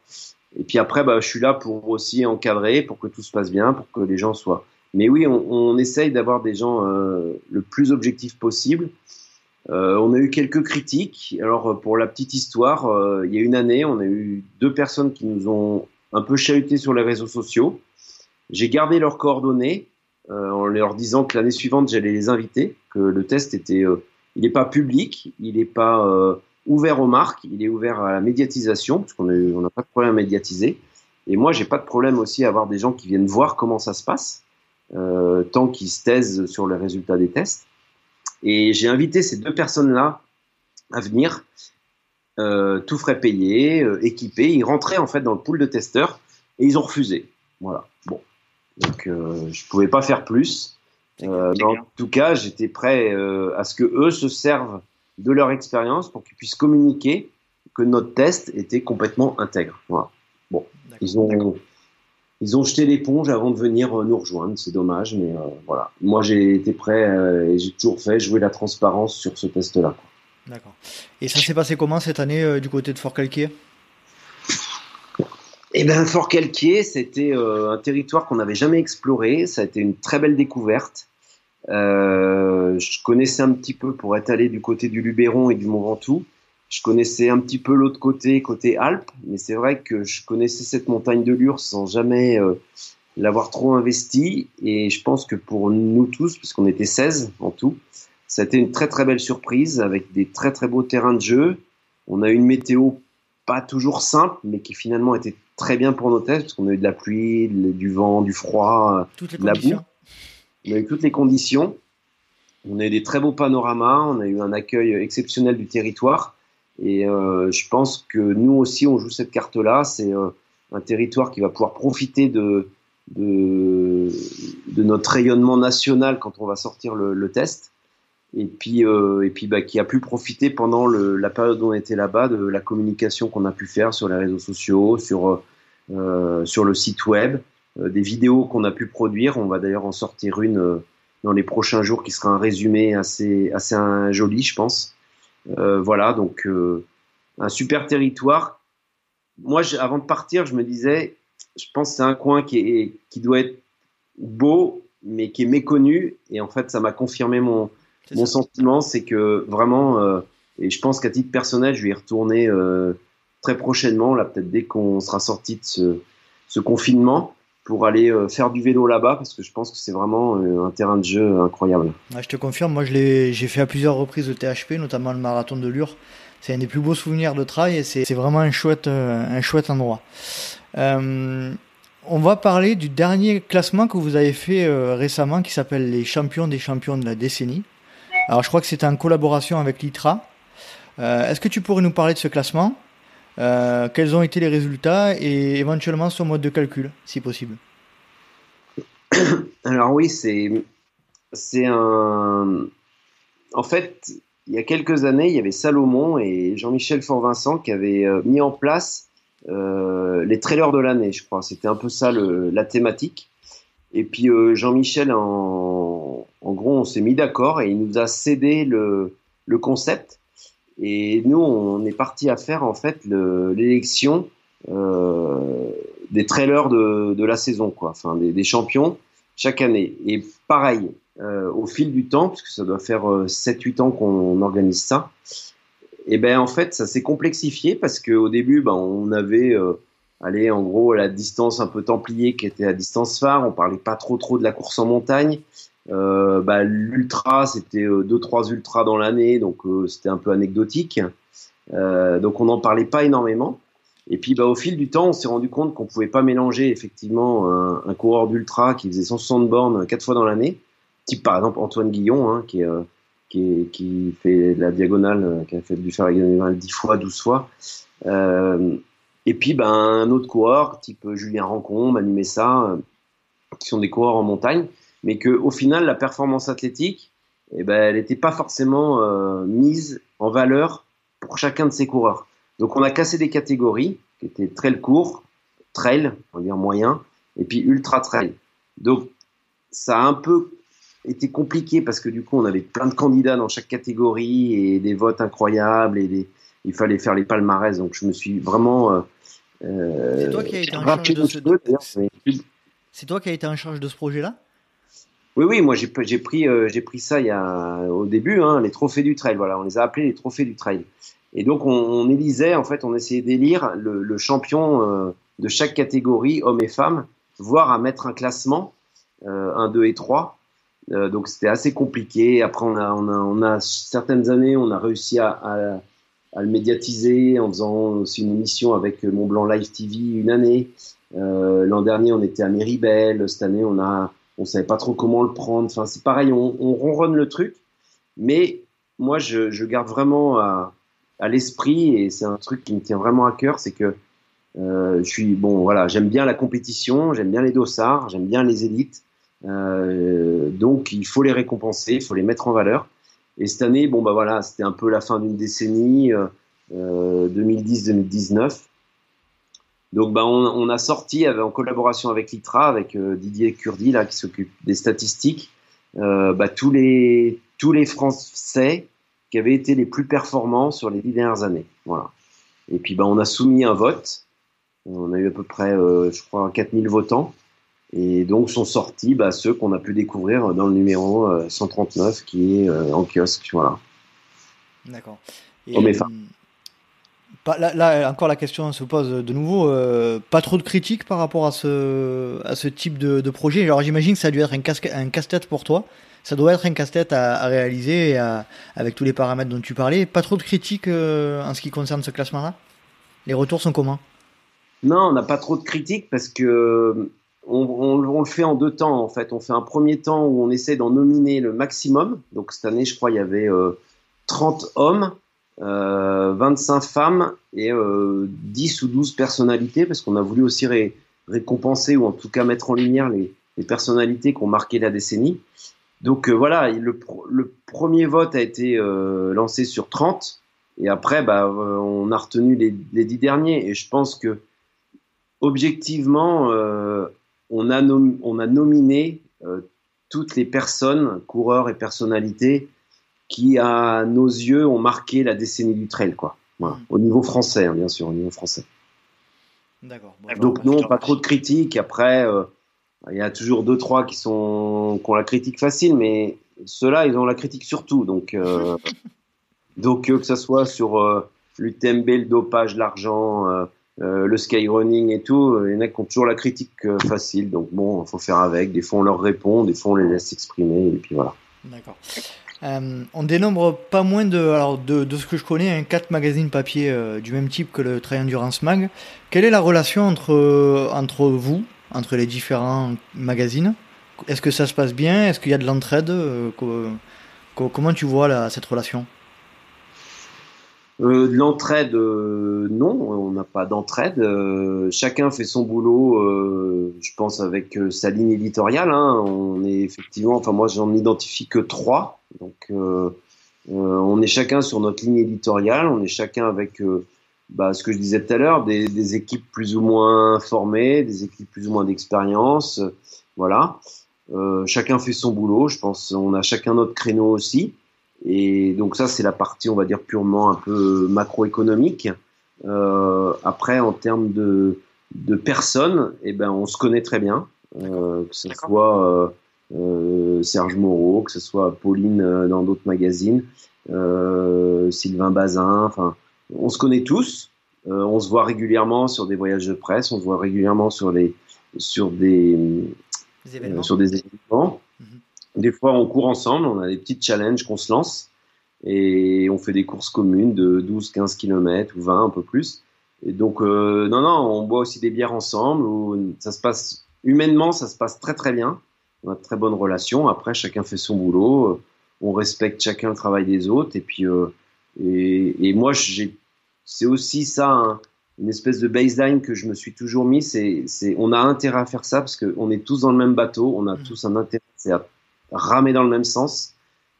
Et puis après, bah, je suis là pour aussi encadrer, pour que tout se passe bien, pour que les gens soient. Mais oui, on, on essaye d'avoir des gens euh, le plus objectifs possible. Euh, on a eu quelques critiques. Alors pour la petite histoire, euh, il y a une année, on a eu deux personnes qui nous ont un peu chahuté sur les réseaux sociaux. J'ai gardé leurs coordonnées euh, en leur disant que l'année suivante j'allais les inviter, que le test était, euh, il n'est pas public, il n'est pas ouvert aux marques, il est ouvert à la médiatisation, parce qu'on n'a pas de problème à médiatiser. Et moi, j'ai pas de problème aussi à avoir des gens qui viennent voir comment ça se passe, euh, tant qu'ils se taisent sur les résultats des tests. Et j'ai invité ces deux personnes-là à venir, euh, tout frais payé, euh, équipés. Ils rentraient en fait dans le pool de testeurs et ils ont refusé. Voilà. Bon, donc euh, je pouvais pas faire plus. Euh, en tout cas, j'étais prêt euh, à ce que eux se servent de leur expérience pour qu'ils puissent communiquer que notre test était complètement intègre. Voilà. Bon, ils ont, ils ont jeté l'éponge avant de venir euh, nous rejoindre. C'est dommage, mais euh, voilà. Moi, j'ai été prêt euh, et j'ai toujours fait jouer la transparence sur ce test-là. D'accord. Et ça s'est passé comment cette année du côté de Fort-Calquier eh bien, Fort-Calquier, c'était un territoire qu'on n'avait jamais exploré. Ça a été une très belle découverte. Euh, je connaissais un petit peu pour être allé du côté du Luberon et du Mont Ventoux. Je connaissais un petit peu l'autre côté, côté Alpes, mais c'est vrai que je connaissais cette montagne de Lure sans jamais euh, l'avoir trop investi. Et je pense que pour nous tous, puisqu'on était 16 en tout, ça a été une très très belle surprise avec des très très beaux terrains de jeu. On a eu une météo pas toujours simple, mais qui finalement était très bien pour nos tests, parce qu'on a eu de la pluie, du vent, du froid, les de la boue y a eu toutes les conditions. On a eu des très beaux panoramas, on a eu un accueil exceptionnel du territoire. Et euh, je pense que nous aussi, on joue cette carte-là. C'est euh, un territoire qui va pouvoir profiter de, de, de, notre rayonnement national quand on va sortir le, le test. Et puis, euh, et puis bah, qui a pu profiter pendant la période où on était là-bas de la communication qu'on a pu faire sur les réseaux sociaux, sur, euh, sur le site web, euh, des vidéos qu'on a pu produire. On va d'ailleurs en sortir une dans les prochains jours qui sera un résumé assez, assez joli, je pense. Voilà, donc un super territoire. Moi, avant de partir, je me disais, je pense que c'est un coin qui, est, qui doit être beau, mais qui est méconnu. Et en fait, ça m'a confirmé mon, mon sentiment, c'est que vraiment, euh, et je pense qu'à titre personnel, je vais y retourner euh, très prochainement, là, peut-être dès qu'on sera sorti de ce, ce confinement pour aller euh, faire du vélo là-bas parce que je pense que c'est vraiment un terrain de jeu incroyable. je te confirme, moi j'ai fait à plusieurs reprises le THP, notamment le marathon de Lure. C'est un des plus beaux souvenirs de trail et c'est vraiment un chouette, un chouette endroit. On va parler du dernier classement que vous avez fait euh, récemment qui s'appelle les champions des champions de la décennie. Alors je crois que c'était en collaboration avec l'ITRA. Euh, Est-ce que tu pourrais nous parler de ce classement? Euh, quels ont été les résultats et éventuellement son mode de calcul, si possible? Alors oui, c'est c'est un. En fait, il y a quelques années, il y avait Salomon et Jean-Michel Fort-Vincent qui avaient euh, mis en place les trailers de l'année, je crois. C'était un peu ça le, la thématique. Et puis euh, Jean-Michel, en, gros, on s'est mis d'accord et il nous a cédé le, concept. Et nous, on est parti à faire en fait l'élection euh, des trailers de, la saison, quoi, enfin des, champions chaque année. Et pareil, euh, au fil du temps, puisque ça doit faire 7-8 euh, ans qu'on organise ça, et ben en fait, ça s'est complexifié parce qu'au début, ben, on avait allez, en gros, la distance un peu templier qui était la distance phare. On parlait pas trop trop de la course en montagne. Euh, bah, l'ultra, c'était euh, deux trois ultras dans l'année, donc euh, c'était un peu anecdotique. Euh, donc on n'en parlait pas énormément. Et puis bah, au fil du temps, on s'est rendu compte qu'on pouvait pas mélanger effectivement un, un coureur d'ultra qui faisait 160 bornes quatre fois dans l'année, type par exemple Antoine Guillon, hein, qui, est, qui, qui, fait la diagonale, qui a fait du faire la diagonale 10 fois, 12 fois. Et puis bah, un autre coureur, type Julien Rancon, Manu Messa, qui sont des coureurs en montagne mais que au final la performance athlétique, eh ben, elle n'était pas forcément euh, mise en valeur pour chacun de ces coureurs. Donc on a cassé des catégories qui étaient trail court, trail, on va dire moyen, et puis ultra trail. Donc ça a un peu été compliqué parce que du coup on avait plein de candidats dans chaque catégorie et des votes incroyables et il fallait faire les palmarès. Donc je me suis vraiment euh, c'est toi qui as été en charge de ce... C'est toi qui as été en charge de ce projet-là? Oui, oui, moi j'ai pris, euh, j'ai pris ça il y a, au début, hein, les trophées du trail. Voilà, on les a appelés les trophées du trail. Et donc on, on élisait, en fait, on essayait d'élire le, le, champion euh, de chaque catégorie, hommes et femmes, voire à mettre un classement, euh, 1, 2 et 3. Euh, donc c'était assez compliqué. Après, on a, on, a, on a certaines années, on a réussi à, à, à, le médiatiser en faisant aussi une émission avec Mont Blanc Live TV une année. Euh, l'an dernier, on était à Méribel. Cette année, on a on savait pas trop comment le prendre. Enfin, c'est pareil, on, on, ronronne le truc, mais moi, je, je garde vraiment à, à l'esprit et c'est un truc qui me tient vraiment à cœur, c'est que euh, je suis bon, voilà, j'aime bien la compétition, j'aime bien les dossards, j'aime bien les élites, euh, donc il faut les récompenser, il faut les mettre en valeur. Et cette année, bon bah voilà, c'était un peu la fin d'une décennie, euh, 2010-2019. Euh, donc, bah, on, a sorti en collaboration avec l'ITRA, avec euh, Didier Curdi, là, qui s'occupe des statistiques, euh, bah, tous, les, tous les Français qui avaient été les plus performants sur les dix dernières années. Voilà. Et puis, bah, on a soumis un vote. On a eu à peu près, euh, je crois, 4000 votants. Et donc sont sortis bah, ceux qu'on a pu découvrir dans le numéro 139 qui est en kiosque. Voilà. D'accord. Et, Là, là, encore la question se pose de nouveau. Euh, pas trop de critiques par rapport à ce, à ce type de, de projet. Alors j'imagine que ça a dû être un, casse, un casse-tête pour toi. Ça doit être un casse-tête à, à, réaliser et à, avec tous les paramètres dont tu parlais. Pas trop de critiques euh, en ce qui concerne ce classement-là? Les retours sont comment Non, on n'a pas trop de critiques parce que on, le fait en deux temps en fait. On fait un premier temps où on essaie d'en nominer le maximum. Donc cette année, je crois, il y avait 30 hommes, 25 femmes et 10 ou 12 personnalités parce qu'on a voulu aussi récompenser ou en tout cas mettre en lumière les, personnalités qui ont marqué la décennie. Donc voilà, le, premier vote a été lancé sur 30 et après, bah, on a retenu les, les 10 derniers. Et je pense que objectivement, euh, on, a on a nominé euh, toutes les personnes, coureurs et personnalités, qui, à nos yeux, ont marqué la décennie du trail, quoi. Voilà. Au niveau français, hein, bien sûr, au niveau français. D'accord. Donc non, pas trop de critiques. Après, euh, il y a toujours deux trois qui sont qui ont la critique facile, mais ceux-là, ils ont la critique surtout. Donc donc que ce soit sur l'UTMB, le dopage, l'argent, euh, le skyrunning et tout, euh, il y en a qui ont toujours la critique euh, facile. Donc bon, faut faire avec. Des fois, on leur répond, des fois, on les laisse s'exprimer, et puis voilà. D'accord. on dénombre pas moins de, alors de, de ce que je connais, un 4 magazines papier du même type que le Trail Endurance Mag. Quelle est la relation entre, entre vous, entre les différents magazines? Est-ce que ça se passe bien? Est-ce qu'il y a de l'entraide? Comment tu vois cette relation? Euh, l'entraide, euh, non, on n'a pas d'entraide. Euh, chacun fait son boulot, euh, je pense, avec sa ligne éditoriale. Hein. On est effectivement, enfin moi j'en identifie que trois. Donc on est chacun sur notre ligne éditoriale, on est chacun avec bah, ce que je disais tout à l'heure, des, des, équipes plus ou moins formées, des équipes plus ou moins d'expérience. voilà. chacun fait son boulot, je pense. On a chacun notre créneau aussi. Et donc ça, c'est la partie, on va dire, purement un peu macroéconomique. Euh, après, en termes de, de personnes, eh ben, on se connaît très bien, euh, que ce soit euh, euh, Serge Moreau, que ce soit Pauline euh, dans d'autres magazines, euh, Sylvain Bazin, enfin, on se connaît tous. on se voit régulièrement sur des voyages de presse, on se voit régulièrement sur les sur des, des événements. sur des événements. Des fois, on court ensemble, on a des petits challenges qu'on se lance et on fait des courses communes de 12, 15 km ou 20, un peu plus. Et donc, euh, non, non, on boit aussi des bières ensemble. Où ça se passe humainement, ça se passe très très bien. On a de très bonnes relations. Après, chacun fait son boulot. On respecte chacun le travail des autres. Et puis, euh, et, et, moi, j'ai, c'est aussi ça, hein, une espèce de baseline que je me suis toujours mis. C'est, c'est, on a intérêt à faire ça parce qu'on est tous dans le même bateau. On a mmh. tous un intérêt à ramer dans le même sens,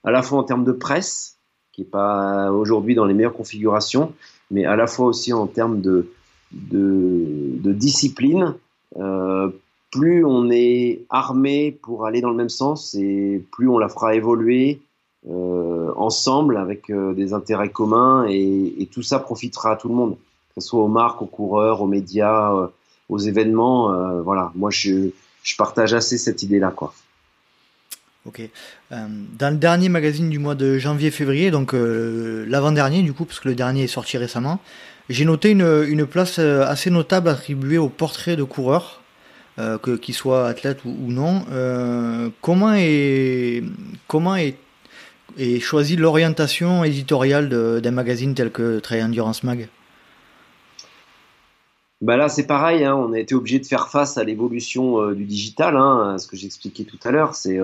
à la fois en termes de presse, qui n'est pas aujourd'hui dans les meilleures configurations, mais à la fois aussi en termes de, de, discipline. Euh, plus on est armé pour aller dans le même sens et plus on la fera évoluer euh, ensemble avec euh, des intérêts communs et, tout ça profitera à tout le monde, que ce soit aux marques, aux coureurs, aux médias, aux événements. voilà, moi je, je partage assez cette idée-là, quoi. Euh, dans le dernier magazine du mois de janvier-février, donc euh, l'avant-dernier du coup, parce que le dernier est sorti récemment, j'ai noté une, place euh, assez notable attribuée au portrait de coureurs, qu'ils soient athlètes ou, non. Comment est comment est choisie l'orientation éditoriale d'un magazine tel que Trail Endurance Mag? Bah là, c'est pareil. Hein, on a été obligé de faire face à l'évolution du digital. Hein, ce que j'expliquais tout à l'heure, c'est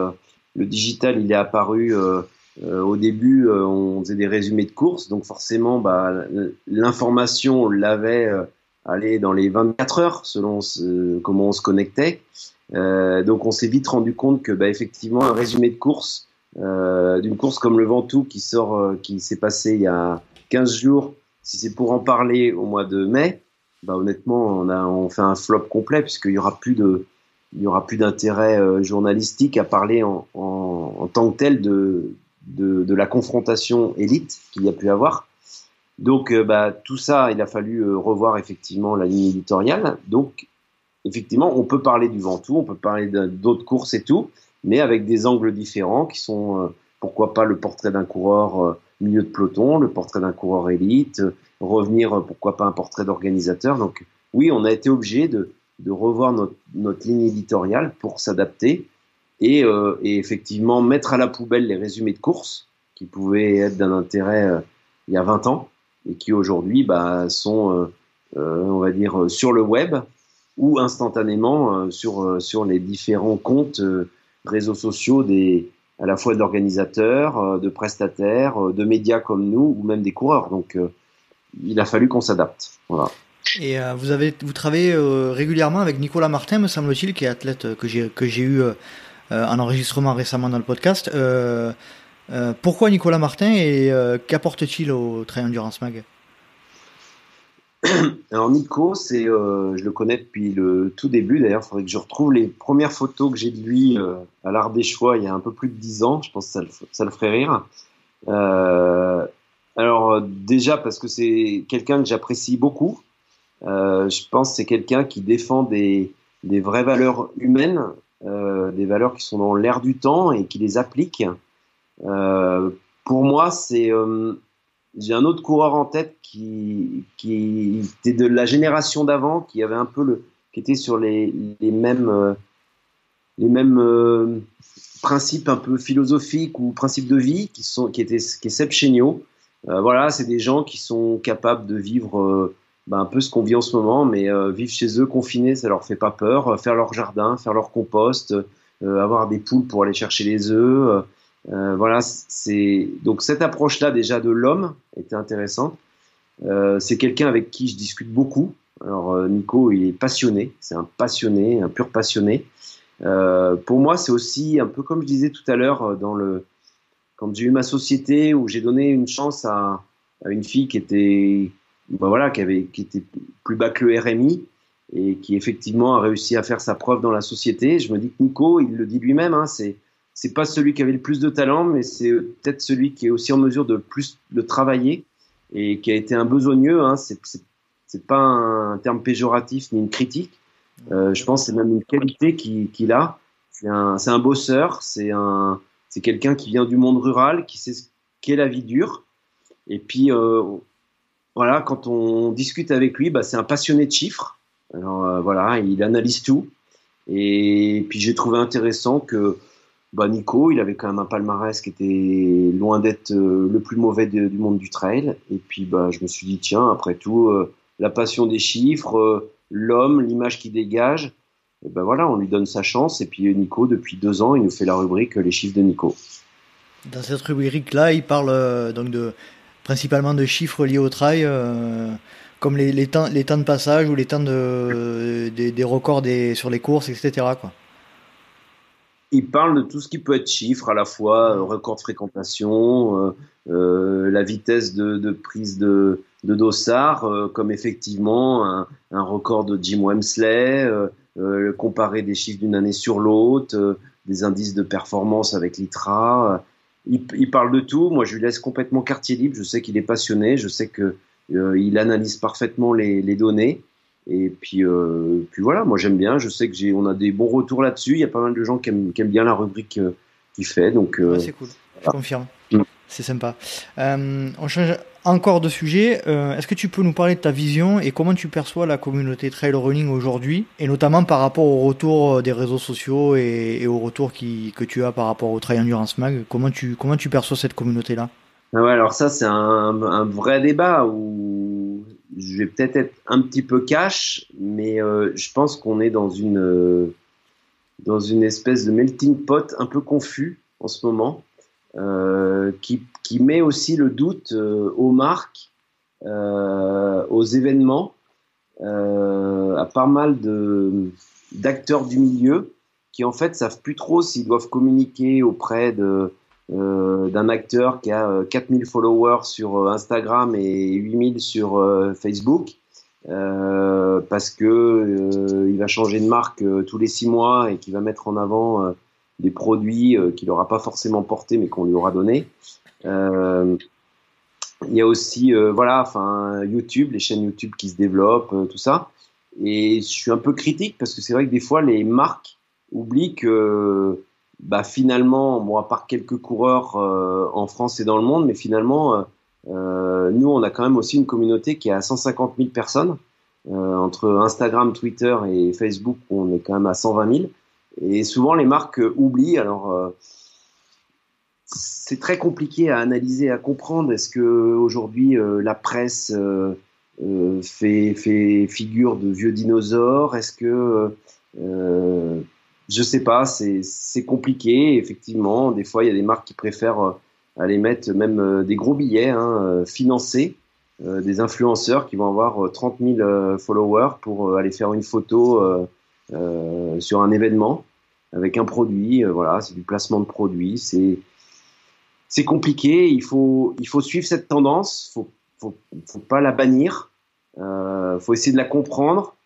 le digital, il est apparu euh, euh, au début, euh, on faisait des résumés de courses, donc forcément, bah, l'information, on l'avait allé dans les 24 heures selon comment on se connectait. donc on s'est vite rendu compte que bah, effectivement un résumé de course d'une course comme le Ventoux qui sort qui s'est passé il y a 15 jours, si c'est pour en parler au mois de mai, bah honnêtement on a on fait un flop complet puisqu'il y aura plus de il n'y aura plus d'intérêt euh, journalistique à parler en, tant que tel de, de, de la confrontation élite qu'il y a pu avoir. Donc, euh, bah, tout ça, il a fallu euh, revoir effectivement la ligne éditoriale. Donc, effectivement, on peut parler du Ventoux, on peut parler d'autres courses et tout, mais avec des angles différents qui sont, pourquoi pas, le portrait d'un coureur milieu de peloton, le portrait d'un coureur élite, revenir, pourquoi pas, un portrait d'organisateur. Donc, oui, on a été obligé de, de revoir notre, notre ligne éditoriale pour s'adapter et, euh, et, effectivement mettre à la poubelle les résumés de course qui pouvaient être d'un intérêt euh, il y a 20 ans et qui aujourd'hui bah, sont, euh, euh, on va dire, sur le web ou instantanément sur, sur les différents comptes réseaux sociaux des, à la fois d'organisateurs, de prestataires, de médias comme nous ou même des coureurs. Donc il a fallu qu'on s'adapte. Voilà. Et vous avez vous travaillez régulièrement avec Nicolas Martin, me semble-t-il, qui est athlète que j'ai que j'ai eu en enregistrement récemment dans le podcast. Euh, pourquoi Nicolas Martin et euh, qu'apporte-t-il au Trail Endurance Mag? Alors Nico, euh, je le connais depuis le tout début. D'ailleurs, il faudrait que je retrouve les premières photos que j'ai de lui à l'Art des Choix il y a un peu plus de dix ans. Je pense que ça le, ça le ferait rire. alors déjà parce que c'est quelqu'un que j'apprécie beaucoup. Je pense que c'est quelqu'un qui défend des, vraies valeurs humaines, des valeurs qui sont dans l'air du temps et qui les applique. Euh, pour moi, c'est euh, j'ai un autre coureur en tête qui, était de la génération d'avant, qui avait un peu le, qui était sur les, mêmes, euh, les mêmes principes un peu philosophiques ou principes de vie, qui sont, qui était, qui est Seb Chéniaud. voilà, c'est des gens qui sont capables de vivre bah, un peu ce qu'on vit en ce moment, mais vivre chez eux confinés, ça leur fait pas peur. faire leur jardin, faire leur compost, avoir des poules pour aller chercher les œufs. Euh, voilà, c'est donc cette approche-là déjà de l'homme était intéressante. Euh, c'est quelqu'un avec qui je discute beaucoup. Alors euh, Nico, il est passionné, c'est un passionné, un pur passionné. pour moi, c'est aussi un peu comme je disais tout à l'heure dans le quand j'ai eu ma société où j'ai donné une chance à, une fille qui était bah voilà, qui avait qui était plus bas que le RMI et qui effectivement a réussi à faire sa preuve dans la société. Je me dis que Nico, il le dit lui-même, hein, c'est c'est pas celui qui avait le plus de talent, mais c'est peut-être celui qui est aussi en mesure de plus le travailler et qui a été un besogneux. Hein. C'est, pas un terme péjoratif ni une critique. Euh, je pense c'est même une qualité qu'il, a. C'est un, un bosseur, c'est un, c'est quelqu'un qui vient du monde rural, qui sait ce qu'est la vie dure. Et puis euh, voilà, quand on discute avec lui, bah, c'est un passionné de chiffres. Alors euh, voilà, il analyse tout. Et puis j'ai trouvé intéressant que bah Nico, il avait quand même un palmarès qui était loin d'être euh, le plus mauvais du monde du trail. Et puis bah, je me suis dit, tiens, après tout, euh, la passion des chiffres, l'homme, l'image qui dégage, et ben voilà, on lui donne sa chance. Et puis Nico, depuis deux ans, il nous fait la rubrique Les chiffres de Nico. Dans cette rubrique-là, il parle donc de, principalement de chiffres liés au trail, comme les, temps, de passage ou les temps de, des, records sur les courses, etc. Quoi il parle de tout ce qui peut être chiffre, à la fois euh, record de fréquentation, euh, euh, la vitesse de, prise de, de dossard, comme effectivement un, record de Jim Wemsley, comparer des chiffres d'une année sur l'autre, des indices de performance avec l'ITRA. Il, parle de tout. Moi, je lui laisse complètement quartier libre. Je sais qu'il est passionné. Je sais que il analyse parfaitement les, les données. Et puis, euh, puis voilà, moi j'aime bien. Je sais que j'ai, on a des bons retours là-dessus. Il y a pas mal de gens qui aiment, qui aiment bien la rubrique euh, qu'il fait. Donc, euh, c'est cool. Je confirme. C'est sympa. Euh, on change encore de sujet. Euh, est-ce que tu peux nous parler de ta vision et comment tu perçois la communauté trail running aujourd'hui, et notamment par rapport au retour des réseaux sociaux et, au retour que tu as par rapport au Trail Endurance Mag? Comment tu, comment tu perçois cette communauté-là? Ah alors ça c'est un, vrai débat où je vais peut-être être un petit peu cash, mais euh, je pense qu'on est dans une euh, dans une espèce de melting pot un peu confus en ce moment, euh, qui, qui met aussi le doute aux marques, aux événements, à pas mal d'acteurs du milieu qui en fait savent plus trop s'ils doivent communiquer auprès de euh, d'un acteur qui a 4000 euh, followers sur euh, Instagram et 8000 sur Facebook. parce que il va changer de marque tous les six mois et qu'il va mettre en avant des produits qu'il n'aura pas forcément portés mais qu'on lui aura donné. il y a aussi voilà, enfin YouTube, les chaînes YouTube qui se développent, tout ça. Et je suis un peu critique parce que c'est vrai que des fois les marques oublient que bah finalement, bon, à part quelques coureurs euh, en France et dans le monde, mais finalement, euh, euh, nous, on a quand même aussi une communauté qui est à 150 000 personnes. entre Instagram, Twitter et Facebook, on est quand même à 120 000. Et souvent, les marques oublient. Alors, c'est très compliqué à analyser, à comprendre. Est-ce que aujourd'hui, la presse fait, fait figure de vieux dinosaures? Est-ce que je sais pas, c'est compliqué. Effectivement, des fois, il y a des marques qui préfèrent aller mettre même des gros billets hein, financés, des influenceurs qui vont avoir 30 000 followers pour aller faire une photo sur un événement avec un produit. voilà, c'est du placement de produit. C'est c'est compliqué. Il faut, il faut suivre cette tendance. Faut, faut, faut pas la bannir. Euh, faut essayer de la comprendre,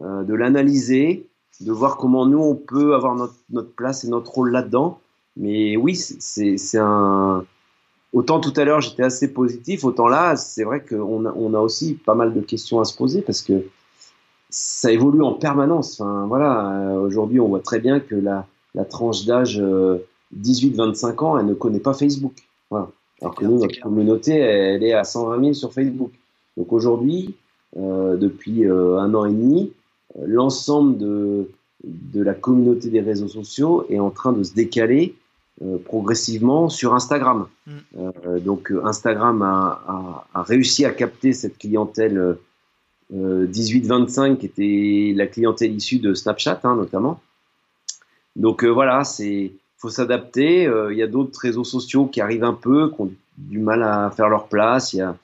euh, de l'analyser, de voir comment nous on peut avoir notre, place et notre rôle là-dedans. Mais oui, c'est, c'est un. Autant tout à l'heure j'étais assez positif, autant là c'est vrai qu'on a, a aussi pas mal de questions à se poser parce que ça évolue en permanence. Enfin, voilà, euh, aujourd'hui on voit très bien que la, la tranche d'âge euh, 18-25 ans, elle ne connaît pas Facebook. Voilà. Alors que nous, notre communauté, elle est à 120 000 sur Facebook. Donc aujourd'hui, euh, depuis euh, un an et demi, euh, l'ensemble de, de la communauté des réseaux sociaux est en train de se décaler euh, progressivement sur Instagram. Mm. Euh, donc Instagram a, a, a, réussi à capter cette clientèle 18-25 qui était la clientèle issue de Snapchat hein, notamment. Donc voilà, c'est faut s'adapter. Euh, il y a d'autres réseaux sociaux qui arrivent un peu, qui ont du mal à faire leur place. Y a,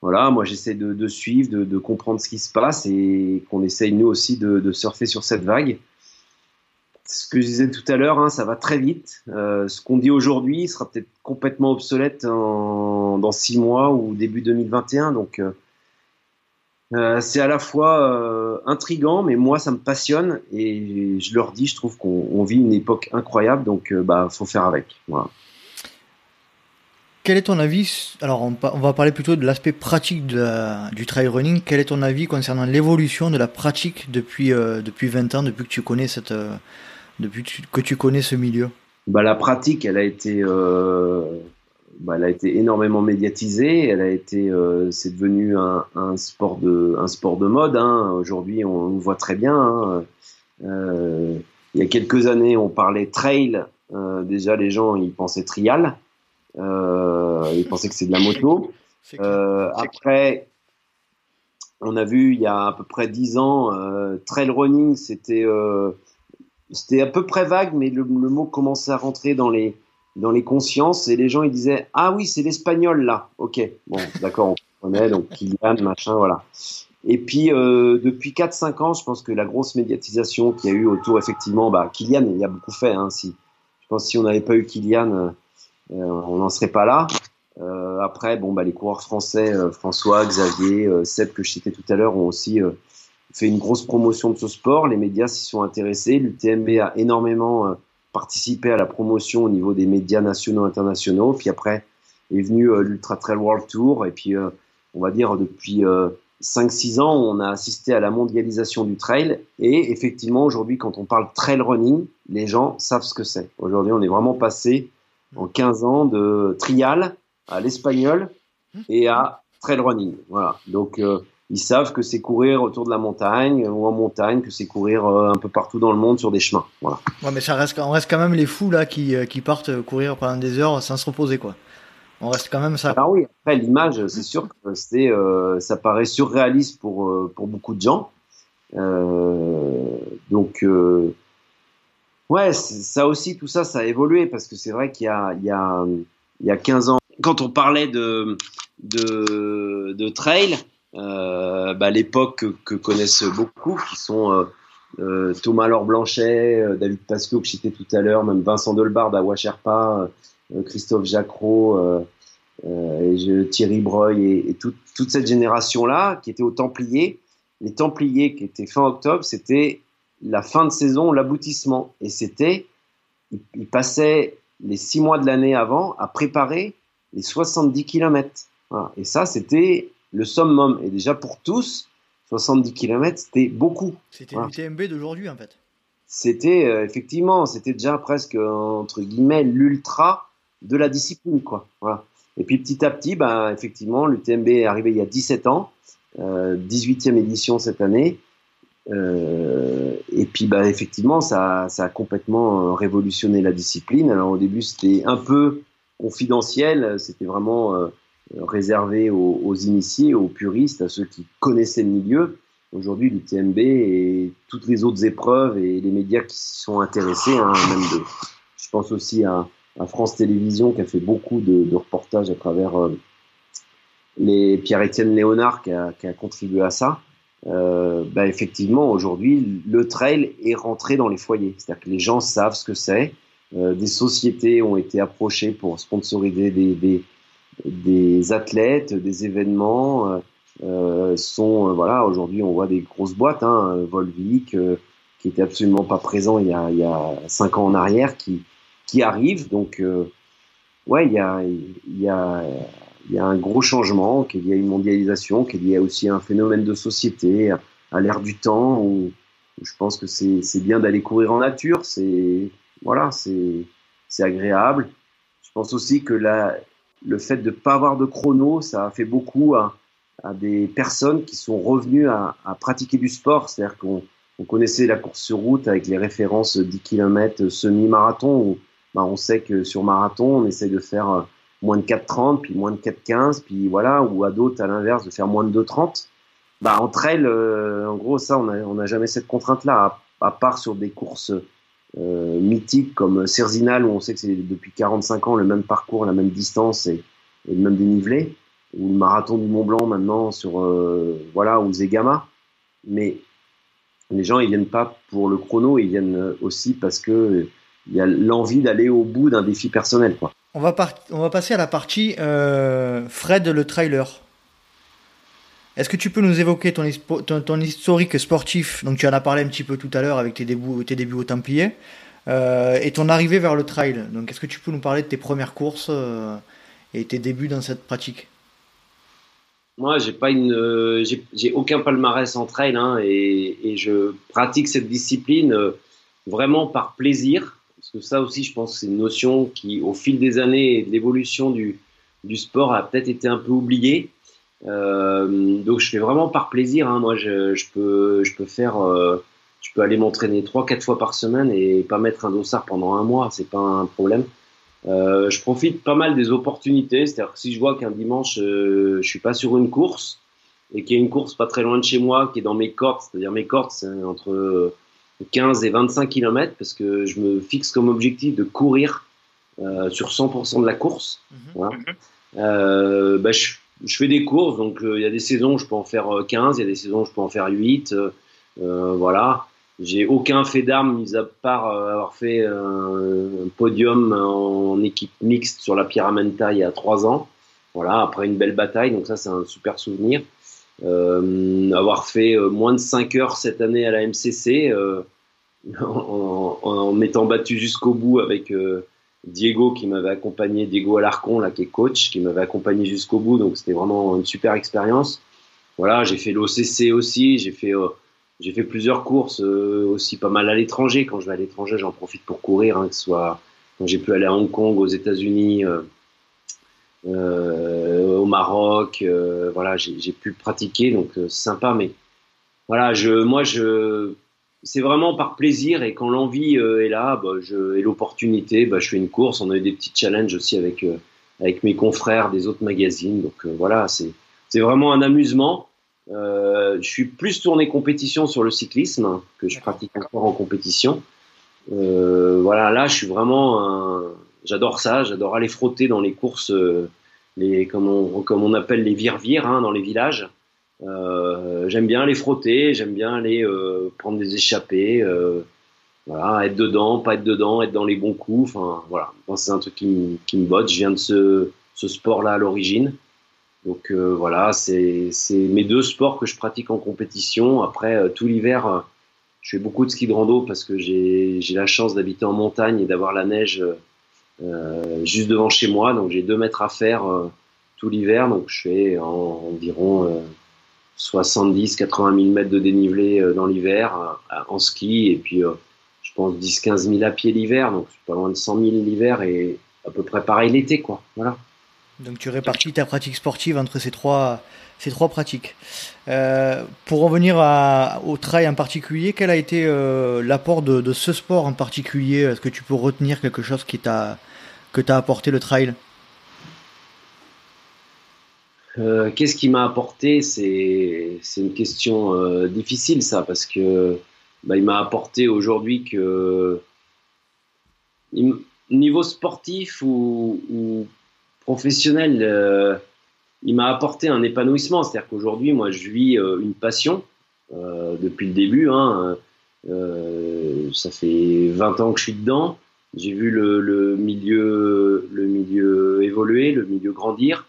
voilà, moi j'essaie de, suivre, de, comprendre ce qui se passe et qu'on essaye nous aussi de, surfer sur cette vague. Ce que je disais tout à l'heure, hein, ça va très vite. Euh, ce qu'on dit aujourd'hui sera peut-être complètement obsolète dans six mois ou début 2021. Donc euh, euh, c'est à la fois euh, intrigant, mais moi ça me passionne et je leur dis, je trouve qu'on vit une époque incroyable, donc euh, bah faut faire avec. Voilà. Quel est ton avis Alors on, on, va parler plutôt de l'aspect pratique de la, du trail running. Quel est ton avis concernant l'évolution de la pratique depuis euh, depuis 20 ans, depuis que tu connais cette depuis que tu connais ce milieu? Bah la pratique, elle a été bah, elle a été énormément médiatisée. Elle a été, euh, c'est devenu un, un, sport de, un sport de mode. Hein. Aujourd'hui, on, on, voit très bien. Hein. Euh, il y a quelques années, on parlait trail. Euh, déjà, les gens, ils pensaient trial. Euh, ils pensaient que c'est de la moto. Euh, après, on a vu il y a à peu près dix ans, euh, trail running, c'était, c'était à peu près vague, mais le, le mot commençait à rentrer dans les dans les consciences et les gens ils disaient ah oui c'est l'espagnol là ok bon d'accord on connaît donc Kylian machin voilà. Et puis euh, depuis 4-5 ans je pense que la grosse médiatisation qu'il y a eu autour effectivement bah Kylian il y a beaucoup fait hein, si je pense que si on n'avait pas eu Kylian euh, on n'en serait pas là. Euh, après bon bah les coureurs français euh, François Xavier euh, Seb que je citais tout à l'heure ont aussi euh, fait une grosse promotion de ce sport. Les médias s'y sont intéressés. l'UTMB a énormément participer à la promotion au niveau des médias nationaux internationaux. Puis après est venu euh, l'Ultra Trail World Tour. Et puis, euh, on va dire, depuis euh, 5-6 ans, on a assisté à la mondialisation du trail. Et effectivement, aujourd'hui, quand on parle trail running, les gens savent ce que c'est. Aujourd'hui, on est vraiment passé en 15 ans de trial à l'espagnol et à trail running. Voilà. Donc, euh, ils savent que c'est courir autour de la montagne ou en montagne, que c'est courir euh, un peu partout dans le monde sur des chemins. Voilà. Ouais, mais ça reste, on reste quand même les fous là qui, euh, qui partent courir pendant des heures sans se reposer quoi. On reste quand même ça. Ah oui, après l'image, c'est sûr que c'est, euh, ça paraît surréaliste pour euh, pour beaucoup de gens. Euh, donc ouais, ça aussi, tout ça, ça a évolué parce que c'est vrai qu'il y a il y a il y a 15 ans, quand on parlait de de, de trail, bah, l'époque que, connaissent beaucoup, qui sont euh, euh, Thomas Laure Blanchet, euh, David Pasco que je citais tout à l'heure, même Vincent Delbarde à Washerpa, euh, Christophe Jacro, Thierry Breuil et, et tout, toute cette génération-là qui était aux Templiers. Les Templiers qui étaient fin octobre, c'était la fin de saison, l'aboutissement. Et c'était, ils, passaient les six mois de l'année avant à préparer les 70 km. Et ça, c'était le summum. Et déjà pour tous, 70 km, c'était beaucoup. C'était voilà. l'UTMB d'aujourd'hui en fait. C'était euh, effectivement, c'était déjà presque entre guillemets l'ultra de la discipline, quoi. Voilà. Et puis petit à petit, bah, effectivement, l'UTMB est arrivé il y a 17 ans, euh, 18e édition cette année. Euh, et puis, bah, effectivement, ça, ça a complètement révolutionné la discipline. Alors au début, c'était un peu confidentiel, c'était vraiment euh, réservé aux, initiés, aux puristes, à ceux qui connaissaient le milieu. Aujourd'hui, l'UTMB et toutes les autres épreuves et les médias qui s'y sont intéressés, hein, même de, je pense aussi à, France Télévisions qui a fait beaucoup de, reportages à travers euh, les Pierre-Étienne Léonard qui a, qui a, contribué à ça. Euh, bah effectivement, aujourd'hui, le trail est rentré dans les foyers. C'est-à-dire que les gens savent ce que c'est. Euh, des sociétés ont été approchées pour sponsoriser des, des, des athlètes, des événements. Euh, euh sont euh, voilà aujourd'hui on voit des grosses boîtes, hein, Volvic qui était absolument pas présent il y a, il y a cinq ans en arrière, qui qui arrive. Donc ouais, il y a il y a il y a un gros changement, qu'il y a une mondialisation, qu'il y a aussi un phénomène de société à l'ère du temps où, je pense que c'est bien d'aller courir en nature, c'est voilà, c'est agréable. Je pense aussi que la, le fait de ne pas avoir de chrono, ça a fait beaucoup à, à des personnes qui sont revenues à, à pratiquer du sport. C'est-à-dire qu'on on connaissait la course sur route avec les références 10 km semi-marathon, où bah, on sait que sur marathon, on essaie de faire moins de 4,30, puis moins de 4,15, puis voilà, ou à d'autres, à l'inverse, de faire moins de 2,30. Bah, entre elles, euh, en gros, ça, on n'a on a jamais cette contrainte-là, à, part sur des courses euh, mythiques comme Cerzinal, où on sait que c'est depuis 45 ans le même parcours, la même distance et, le même dénivelé, ou le marathon du Mont Blanc maintenant sur, euh, voilà, ou Zegama. Mais les gens, ils viennent pas pour le chrono, ils viennent aussi parce que il y a l'envie d'aller au bout d'un défi personnel. On va, on va passer à la partie euh, Fred le trailer. Est-ce que tu peux nous évoquer ton, ton, historique sportif? Donc tu en as parlé un petit peu tout à l'heure avec tes débuts, tes débuts au Templier euh, et ton arrivée vers le trail. Donc est-ce que tu peux nous parler de tes premières courses euh, et tes débuts dans cette pratique? Moi, j'ai pas une, j'ai aucun palmarès en trail hein, et, et, je pratique cette discipline vraiment par plaisir parce que ça aussi, je pense c'est une notion qui, au fil des années et de l'évolution du, du sport, a peut-être été un peu oubliée. Euh, donc, je fais vraiment par plaisir. Hein. Moi, je, je, peux, je peux faire, euh, je peux aller m'entraîner trois, quatre fois par semaine et pas mettre un dossard pendant un mois. C'est pas un problème. Euh, je profite pas mal des opportunités. C'est-à-dire que si je vois qu'un dimanche, euh, je suis pas sur une course et qu'il y a une course pas très loin de chez moi qui est dans mes cordes, c'est-à-dire mes cordes, c'est entre 15 et 25 km parce que je me fixe comme objectif de courir euh, sur 100% de la course. Mhm. Mhm. Euh, bah, je, fais des courses, donc euh, il y a des saisons où je peux en faire 15, il y a des saisons où je peux en faire 8. voilà. J'ai aucun fait d'armes, mis à part avoir fait un, podium en équipe mixte sur la Pyramenta il y a 3 ans. Voilà, après une belle bataille, donc ça c'est un super souvenir. Euh, avoir fait euh, moins de 5 heures cette année à la MCC, euh, en, en, m'étant battu jusqu'au bout avec Diego qui m'avait accompagné, Diego Alarcon, là, qui est coach, qui m'avait accompagné jusqu'au bout, donc c'était vraiment une super expérience. Voilà, j'ai fait l'OCC aussi, j'ai fait, j'ai fait plusieurs courses aussi pas mal à l'étranger. Quand je vais à l'étranger, j'en profite pour courir, hein, que ce soit quand j'ai pu aller à Hong Kong, aux États-Unis, euh, au Maroc. Euh, voilà, j'ai pu pratiquer, donc euh, sympa. Mais voilà, je, moi, je, c'est vraiment par plaisir et quand l'envie est là, bah, je, et l'opportunité, bah, je fais une course. On a eu des petits challenges aussi avec avec mes confrères des autres magazines. Donc voilà, c'est c'est vraiment un amusement. Euh, je suis plus tourné compétition sur le cyclisme hein, que je pratique encore en compétition. Euh, voilà, là, je suis vraiment un, J'adore ça, j'adore aller frotter dans les courses, euh, les, comme, on, comme on appelle les vire-vire hein, dans les villages. Euh, j'aime bien les frotter, j'aime bien aller euh, prendre des échappées, euh, voilà, être dedans, pas être dedans, être dans les bons coups. Enfin, voilà, c'est un truc qui, qui, me botte. Je viens de ce, ce sport-là à l'origine. Donc euh, voilà, c'est mes deux sports que je pratique en compétition. Après, tout l'hiver, je fais beaucoup de ski de rando parce que j'ai la chance d'habiter en montagne et d'avoir la neige euh, juste devant chez moi. Donc j'ai deux mètres à faire euh, tout l'hiver. Donc je fais environ 70-80 000 mètres de dénivelé euh, dans l'hiver en ski. Et puis je pense 10-15 000 à pied l'hiver. Donc pas loin de 100 000 l'hiver et à peu près pareil l'été. quoi. Voilà. Donc tu répartis ta pratique sportive entre ces trois, ces trois pratiques. Euh, pour revenir à, au trail en particulier, quel a été euh, l'apport de, ce sport en particulier? Est-ce que tu peux retenir quelque chose qui t'a que t'as apporté le trail? Euh, Qu'est-ce qui m'a apporté C'est une question euh, difficile, ça, parce que bah, il m'a apporté aujourd'hui que niveau sportif ou, professionnel, euh, il m'a apporté un épanouissement. C'est-à-dire qu'aujourd'hui, moi, je vis une passion depuis le début. Hein, ça fait 20 ans que je suis dedans. J'ai vu le milieu évoluer, le milieu grandir.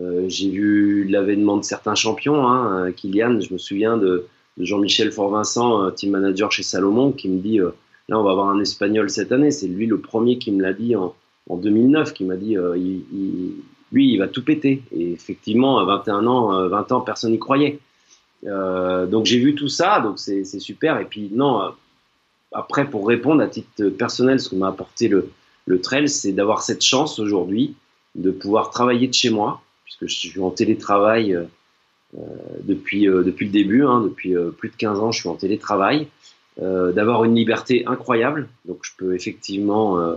Euh, j'ai vu l'avènement de certains champions. Hein, euh, Kylian, je me souviens de, de Jean-Michel Fort-Vincent, euh, team manager chez Salomon, qui me dit euh, là, on va avoir un Espagnol cette année. C'est lui le premier qui me l'a dit en, en 2009, qui m'a dit il, il, lui, il va tout péter. Et effectivement, à 21 ans, 20 ans, personne n'y croyait. donc j'ai vu tout ça, donc c'est super. Et puis non, après, pour répondre à titre personnel, ce que m'a apporté le, le trail, c'est d'avoir cette chance aujourd'hui de pouvoir travailler de chez moi, puisque je suis en télétravail euh, depuis, euh, depuis le début, hein, depuis euh, plus de 15 ans, je suis en télétravail, euh, d'avoir une liberté incroyable. Donc, je peux effectivement euh,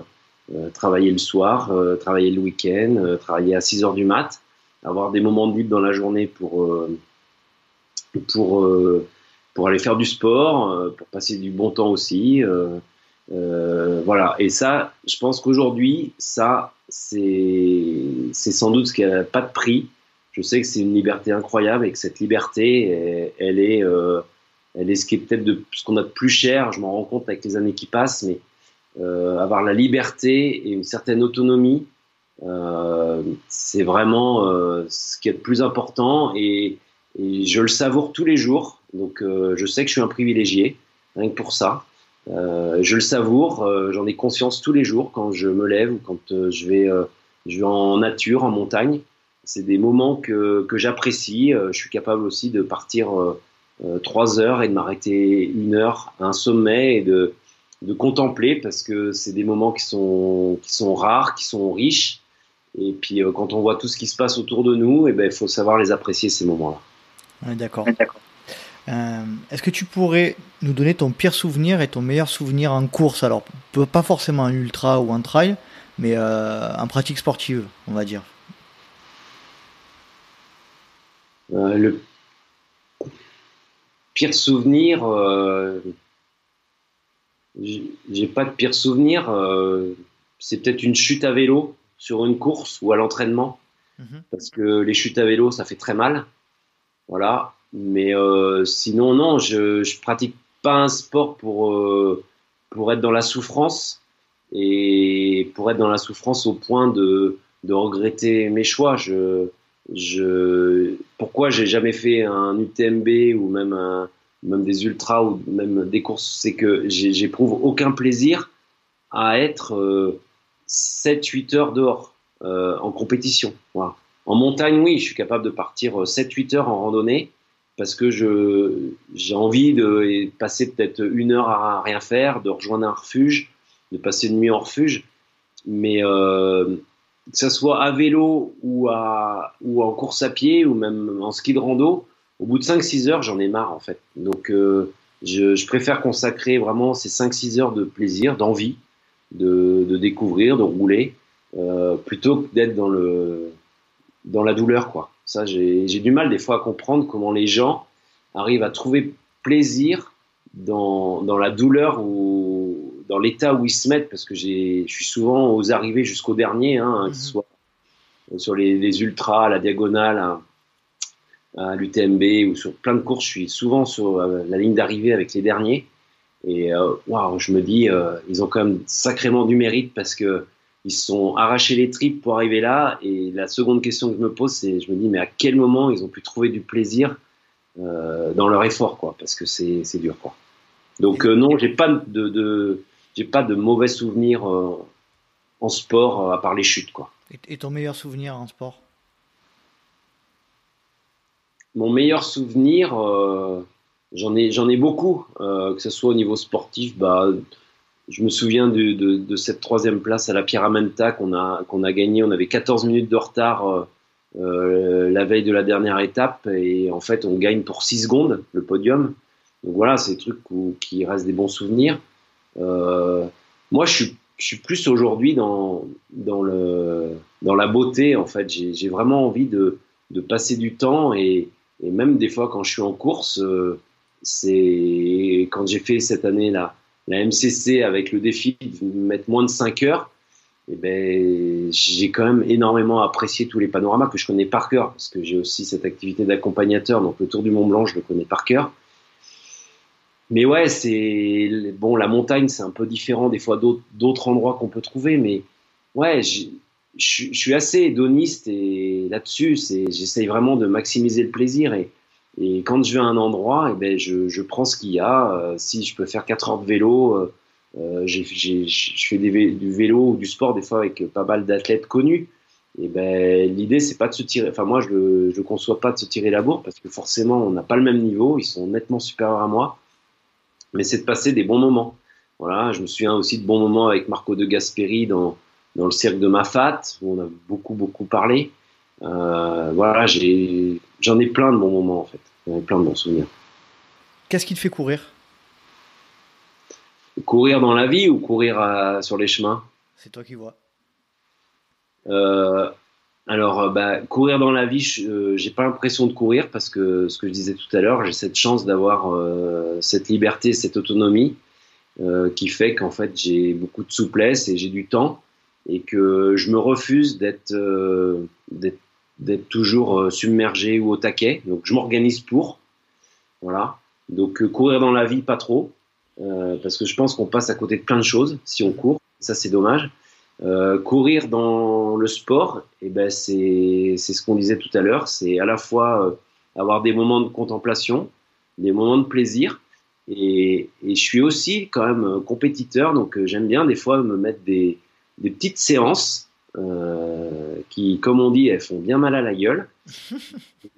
euh, travailler le soir, travailler le week-end, travailler à 6 heures du mat, avoir des moments de libre dans la journée pour, pour pour aller faire du sport, euh, pour passer du bon temps aussi. Euh, euh, voilà. Et ça, je pense qu'aujourd'hui, ça, c'est sans doute ce qui n'a pas de prix. Je sais que c'est une liberté incroyable et que cette liberté, elle, est, elle est ce qui est peut-être de ce qu'on a de plus cher. Je m'en rends compte avec les années qui passent, mais avoir la liberté et une certaine autonomie, c'est vraiment ce qui est le plus important et, et, je le savoure tous les jours. Donc euh, je sais que je suis un privilégié, rien que pour ça. Euh, je le savoure, euh, j'en ai conscience tous les jours quand je me lève ou quand je, vais, je vais en nature, en montagne. C'est des moments que, que j'apprécie. je suis capable aussi de partir trois heures et de m'arrêter une heure à un sommet et de, de contempler parce que c'est des moments qui sont, qui sont rares, qui sont riches. Et puis quand on voit tout ce qui se passe autour de nous, et eh ben, il faut savoir les apprécier ces moments-là. Ouais, D'accord. Euh, Est-ce que tu pourrais nous donner ton pire souvenir et ton meilleur souvenir en course? Alors, pas forcément en ultra ou en trail, mais euh, en pratique sportive, on va dire. Euh, le pire souvenir, euh, j'ai pas de pire souvenir. C'est peut-être une chute à vélo sur une course ou à l'entraînement, -hmm. parce que les chutes à vélo, ça fait très mal. Voilà. Mais euh, sinon, non, je, je pratique pas un sport pour, euh, pour être dans la souffrance et pour être dans la souffrance au point de, regretter mes choix. Je, je, pourquoi j'ai jamais fait un UTMB ou même, même des ultras ou même des courses, c'est que j'éprouve aucun plaisir à être euh, 7-8 heures dehors euh, en compétition. En montagne, oui, je suis capable de partir 7-8 heures en randonnée parce que j'ai envie de passer peut-être une heure à rien faire, de rejoindre un refuge, de passer une nuit en refuge, mais euh, que ça soit à vélo ou à ou en course à pied ou même en ski de rando, au bout de 5-6 heures, j'en ai marre en fait. Donc euh, je, préfère consacrer vraiment ces 5-6 heures de plaisir, d'envie, de, de, découvrir, de rouler, euh, plutôt que d'être dans dans la douleur quoi. Ça, j'ai du mal des fois à comprendre comment les gens arrivent à trouver plaisir dans, dans la douleur ou dans l'état où ils se mettent, parce que je suis souvent aux arrivées jusqu'au dernier, hein, que ce soit sur les, les, ultras, la diagonale, à, à l'UTMB ou sur plein de courses, je suis souvent sur euh, la ligne d'arrivée avec les derniers. Et euh, waouh, je me dis, euh, ils ont quand même sacrément du mérite parce que ils se sont arrachés les tripes pour arriver là. Et la seconde question que je me pose, c'est, je me dis, mais à quel moment ils ont pu trouver du plaisir euh, dans leur effort, quoi? Parce que c'est, c'est dur, quoi. Donc euh, non, j'ai pas de, de j'ai pas de mauvais souvenirs euh, en sport à part les chutes, quoi. Et ton meilleur souvenir en sport? Mon meilleur souvenir, j'en ai j'en ai beaucoup, que ce soit au niveau sportif, bah je me souviens de, de, de, cette troisième place à la Pyramenta qu'on a, qu'on a gagné. On avait 14 minutes de retard euh, euh, la veille de la dernière étape et en fait on gagne pour 6 secondes le podium. Donc voilà, c'est des trucs où, qui restent des bons souvenirs. Euh, moi, je suis, je suis plus aujourd'hui dans, dans, le, dans la beauté en fait. J'ai vraiment envie de, de passer du temps et, et, même des fois quand je suis en course, c'est quand j'ai fait cette année là la MCC avec le défi de mettre moins de 5 heures, eh ben, j'ai quand même énormément apprécié tous les panoramas que je connais par cœur, parce que j'ai aussi cette activité d'accompagnateur, donc le Tour du Mont Blanc, je le connais par cœur. Mais ouais, c'est bon, la montagne, c'est un peu différent des fois d'autres endroits qu'on peut trouver, mais ouais, je suis assez hédoniste et là-dessus, j'essaye vraiment de maximiser le plaisir et, et quand je vais à un endroit, eh ben, je, je prends ce qu'il y a. Euh, si je peux faire 4 heures de vélo, euh, euh je fais du vélo ou du sport des fois avec pas mal d'athlètes connus. Et ben, l'idée, c'est pas de se tirer. Enfin, moi, je ne conçois pas de se tirer la bourre parce que forcément, on n'a pas le même niveau. Ils sont nettement supérieurs à moi. Mais c'est de passer des bons moments. Voilà, je me souviens aussi de bons moments avec Marco de Gasperi dans, dans le cercle de Mafat, où on a beaucoup, beaucoup parlé. Euh, voilà, j'en ai, plein de bons moments en fait, j'en ai plein de bons souvenirs. Qu'est-ce qui te fait courir? Courir dans la vie ou courir sur les chemins? C'est toi qui vois. Euh, alors, euh, bah, courir dans la vie, j'ai pas l'impression de courir parce que ce que je disais tout à l'heure, j'ai cette chance d'avoir cette liberté, cette autonomie qui fait qu'en fait j'ai beaucoup de souplesse et j'ai du temps et que je me refuse d'être d'être d'être toujours euh, submergé ou au taquet. Donc je m'organise pour. Voilà. Donc euh, courir dans la vie, pas trop. Euh, parce que je pense qu'on passe à côté de plein de choses si on court. Ça, c'est dommage. Euh, courir dans le sport, et eh ben c'est ce qu'on disait tout à l'heure. C'est à la fois avoir des moments de contemplation, des moments de plaisir. Et, et je suis aussi quand même compétiteur, donc j'aime bien des fois me mettre des, des petites séances euh, qui, comme on dit, elles font bien mal à la gueule.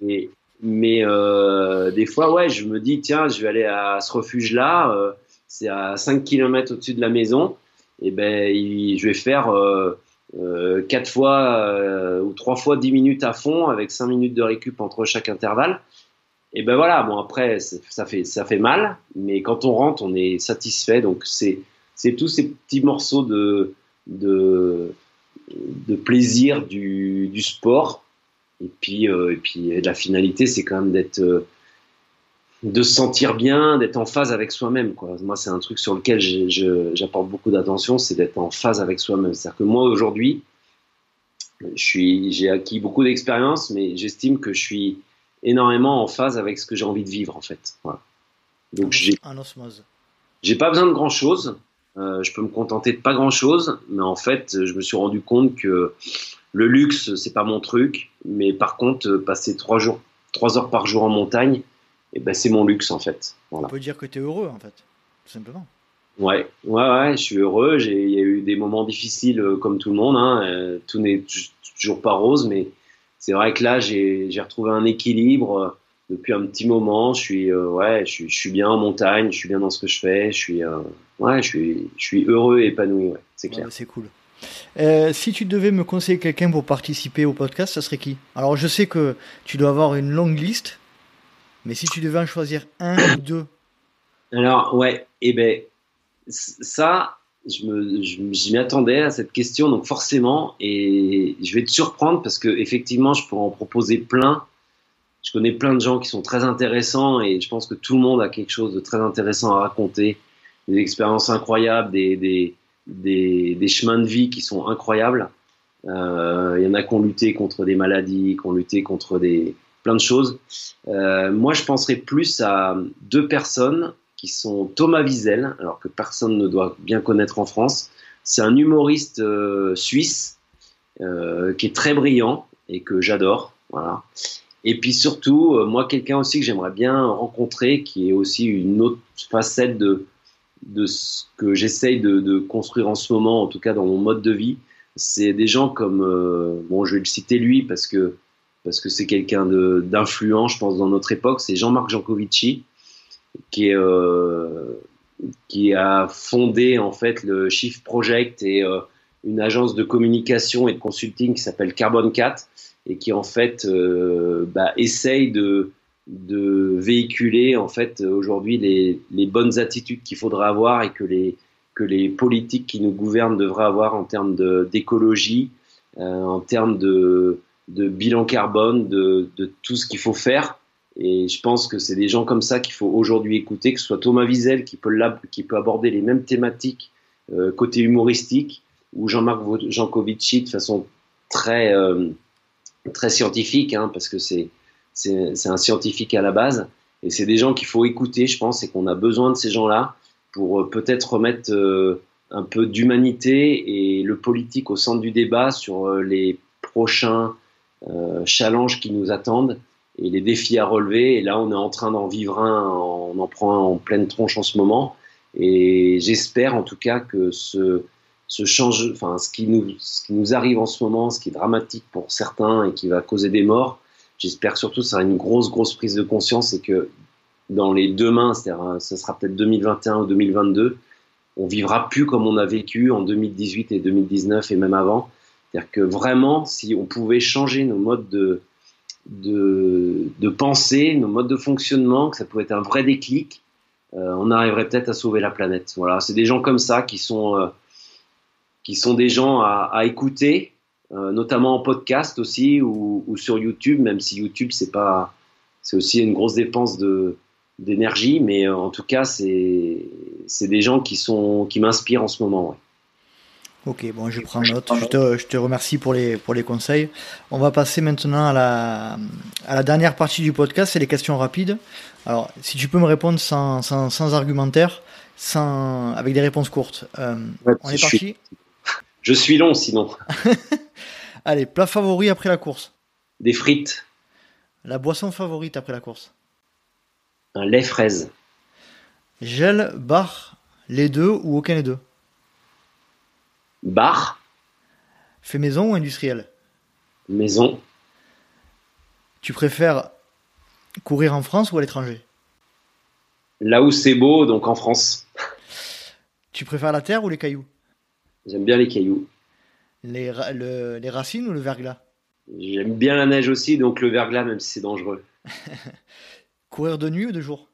mais euh, des fois, ouais, je me dis, tiens, je vais aller à ce refuge-là, euh, c'est à 5 km au-dessus de la maison, et ben, je vais faire euh, euh, 4 fois ou 3 fois 10 minutes à fond avec 5 minutes de récup entre chaque intervalle. Et ben voilà, bon après, ça fait, ça fait mal, mais quand on rentre, on est satisfait. Donc c'est, c'est tous ces petits morceaux de, de, de plaisir du, du sport. Et puis, euh, et puis la finalité, c'est quand même d'être, euh, de se sentir bien, d'être en phase avec soi-même. Quoi. Moi, c'est un truc sur lequel j'apporte beaucoup d'attention, c'est d'être en phase avec soi-même. C'est-à-dire que moi, aujourd'hui, j'ai acquis beaucoup d'expérience, mais j'estime que je suis énormément en phase avec ce que j'ai envie de vivre, en fait. Voilà. Donc, j'ai, j'ai pas besoin de grand chose. Euh, je peux me contenter de pas grand chose, mais en fait, je me suis rendu compte que le luxe, c'est pas mon truc, mais par contre, passer trois jours, trois heures par jour en montagne, eh ben, c'est mon luxe en fait. On peut dire que tu es heureux en fait, tout simplement. Ouais, ouais, ouais, je suis heureux. Il y a eu des moments difficiles euh, comme tout le monde. Hein. Euh, tout n'est toujours pas rose, mais c'est vrai que là, j'ai retrouvé un équilibre depuis un petit moment. Je suis, ouais, je suis, je suis, bien en montagne, je suis bien dans ce que je fais. Je suis, ouais, je suis, je suis heureux et épanoui, ouais, c'est clair. c'est cool. Euh, si tu devais me conseiller quelqu'un pour participer au podcast, ça serait qui? Alors, je sais que tu dois avoir une longue liste, mais si tu devais en choisir un ou deux. Alors, ouais, et eh ben, ça, je me, j'y m'attendais à cette question, donc forcément, et je vais te surprendre parce que effectivement, je pourrais en proposer plein. Je connais plein de gens qui sont très intéressants et je pense que tout le monde a quelque chose de très intéressant à raconter des expériences incroyables, des, des, des, des, chemins de vie qui sont incroyables. Euh, il y en a qui ont lutté contre des maladies, qui ont lutté contre des, plein de choses. Euh, moi, je penserais plus à deux personnes qui sont Thomas Wiesel, alors que personne ne doit bien connaître en France. C'est un humoriste euh, suisse euh, qui est très brillant et que j'adore. Voilà. Et puis surtout, moi, quelqu'un aussi que j'aimerais bien rencontrer, qui est aussi une autre facette de, de ce que j'essaye de, construire en ce moment, en tout cas dans mon mode de vie, c'est des gens comme, bon, je vais le citer lui parce que parce que c'est quelqu'un d'influent, je pense, dans notre époque, c'est Jean-Marc Jancovici, qui euh, qui a fondé en fait le Shift Project et euh, une agence de communication et de consulting qui s'appelle Carbon 4 et qui en fait bah, essaye de de véhiculer en fait aujourd'hui les, les, bonnes attitudes qu'il faudra avoir et que les, que les politiques qui nous gouvernent devraient avoir en termes d'écologie, euh, en termes de, de bilan carbone, de, de tout ce qu'il faut faire. Et je pense que c'est des gens comme ça qu'il faut aujourd'hui écouter, que ce soit Thomas Wiesel qui peut, qui peut aborder les mêmes thématiques euh, côté humoristique, ou Jean-Marc Jancovici de façon très, euh, très scientifique, hein, parce que c'est un scientifique à la base. Et c'est des gens qu'il faut écouter, je pense, et qu'on a besoin de ces gens-là pour euh, peut-être remettre euh, un peu d'humanité et le politique au centre du débat sur euh, les prochains challenges qui nous attendent et les défis à relever. Et là, on est en train d'en vivre un, on en prend un en pleine tronche en ce moment. Et j'espère en tout cas que ce, ce change, enfin, ce qui, nous, ce qui nous arrive en ce moment, ce qui est dramatique pour certains et qui va causer des morts, j'espère surtout que ça sera une grosse, grosse prise de conscience et que dans les deux mains, c'est-à-dire ce sera peut-être 2021 ou 2022, on vivra plus comme on a vécu en 2018 et 2019 et même avant. C'est-à-dire que vraiment, si on pouvait changer nos modes de, de, de pensée, nos modes de fonctionnement, que ça pouvait être un vrai déclic, euh, on arriverait peut-être à sauver la planète. Voilà, c'est des gens comme ça qui sont, euh, qui sont des gens à, à écouter, euh, notamment en podcast aussi ou, ou, sur YouTube, même si YouTube c'est pas, c'est aussi une grosse dépense d'énergie, mais euh, en tout cas, c'est c'est des gens qui sont qui m'inspirent en ce moment. Ok, bon, je prends note. Je te, je te, remercie pour les, pour les conseils. On va passer maintenant à la, à la dernière partie du podcast, c'est les questions rapides. Alors, si tu peux me répondre sans, sans, sans argumentaire, sans, avec des réponses courtes. Euh, on est parti Je suis long sinon. Allez, plat favori après la course Des frites. La boisson favorite après la course un lait fraise. Gel, bar, les deux ou aucun des deux? Bar. Fait maison ou industriel? Maison. Tu préfères courir en France ou à l'étranger? Là où c'est beau, donc en France. Tu préfères la terre ou les cailloux? J'aime bien les cailloux. Les, les racines ou le verglas? J'aime bien la neige aussi, donc le verglas, même si c'est dangereux. Courir de nuit ou de jour?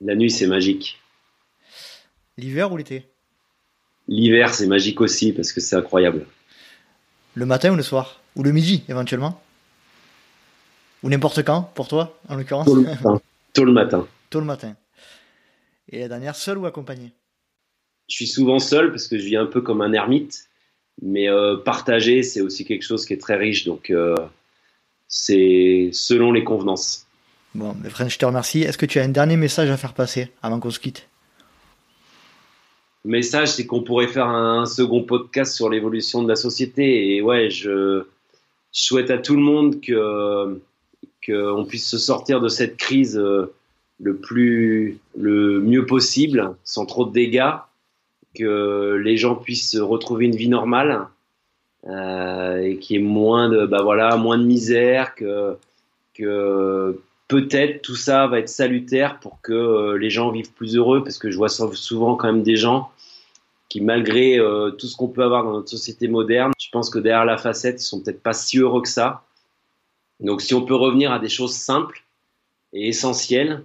La nuit, c'est magique. L'hiver ou l'été? L'hiver, c'est magique aussi parce que c'est incroyable. Le matin ou le soir? Ou le midi, éventuellement? Ou n'importe quand, pour toi, en l'occurrence? Tôt le matin. Tôt le matin. Tôt le matin. Et la dernière, seul ou accompagné? Je suis souvent seul parce que je vis un peu comme un ermite. Mais euh, partager, c'est aussi quelque chose qui est très riche. Donc, euh, c'est selon les convenances. Bon, mais Fred, je te remercie. Est-ce que tu as un dernier message à faire passer avant qu'on se quitte? Message, c'est qu'on pourrait faire un second podcast sur l'évolution de la société. Et ouais, je, souhaite à tout le monde que qu'on puisse se sortir de cette crise euh, le plus le mieux possible, sans trop de dégâts, que les gens puissent retrouver une vie normale euh, et qui est moins de bah voilà moins de misère que que peut-être tout ça va être salutaire pour que euh, les gens vivent plus heureux parce que je vois souvent quand même des gens qui malgré euh, tout ce qu'on peut avoir dans notre société moderne, je pense que derrière la facette, ils sont peut-être pas si heureux que ça. Donc si on peut revenir à des choses simples et essentielles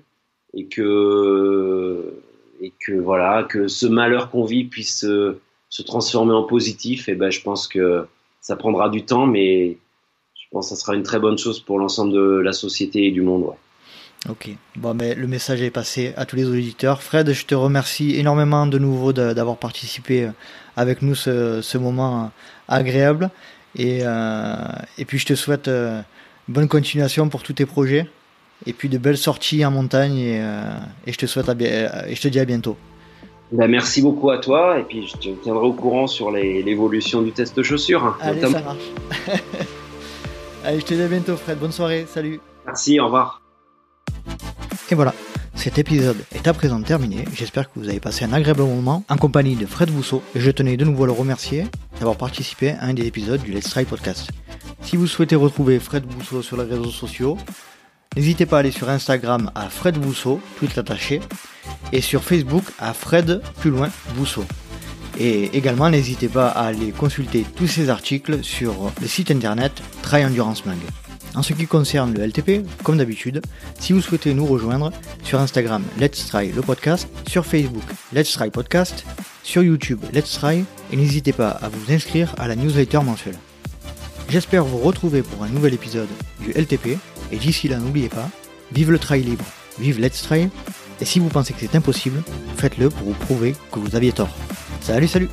et que et que voilà que ce malheur qu'on vit puisse se transformer en positif, et ben je pense que ça prendra du temps, mais que ça sera une très bonne chose pour l'ensemble de la société et du monde. Ok, bon, mais le message est passé à tous les auditeurs. Fred, je te remercie énormément de nouveau d'avoir participé avec nous ce, ce moment agréable. Et, euh, et puis je te souhaite euh, bonne continuation pour tous tes projets. Et puis de belles sorties en montagne. Et, euh, et je te souhaite à, et je te dis à bientôt. Ben, merci beaucoup à toi et puis je te tiendrai au courant sur l'évolution du test de chaussures. Allez, ça marche. Allez, je te dis à bientôt Fred, bonne soirée, salut. Merci, au revoir. Et voilà, cet épisode est à présent terminé. J'espère que vous avez passé un agréable moment en compagnie de Fred Bousseau et je tenais de nouveau à le remercier d'avoir participé à un des épisodes du Let's Try Podcast. Si vous souhaitez retrouver Fred Bousseau sur les réseaux sociaux, N'hésitez pas à aller sur Instagram à Fred Bousseau, tout attaché, et sur Facebook à Fred plus loin Bousseau. Et également, n'hésitez pas à aller consulter tous ces articles sur le site internet Try Endurance Mag. En ce qui concerne le LTP, comme d'habitude, si vous souhaitez nous rejoindre, sur Instagram Let's Try le podcast, sur Facebook Let's Try Podcast, sur YouTube Let's Try, et n'hésitez pas à vous inscrire à la newsletter mensuelle. J'espère vous retrouver pour un nouvel épisode du LTP, et d'ici là n'oubliez pas, vive le trail libre, vive Let's Trail, et si vous pensez que c'est impossible, faites-le pour vous prouver que vous aviez tort. Salut, salut.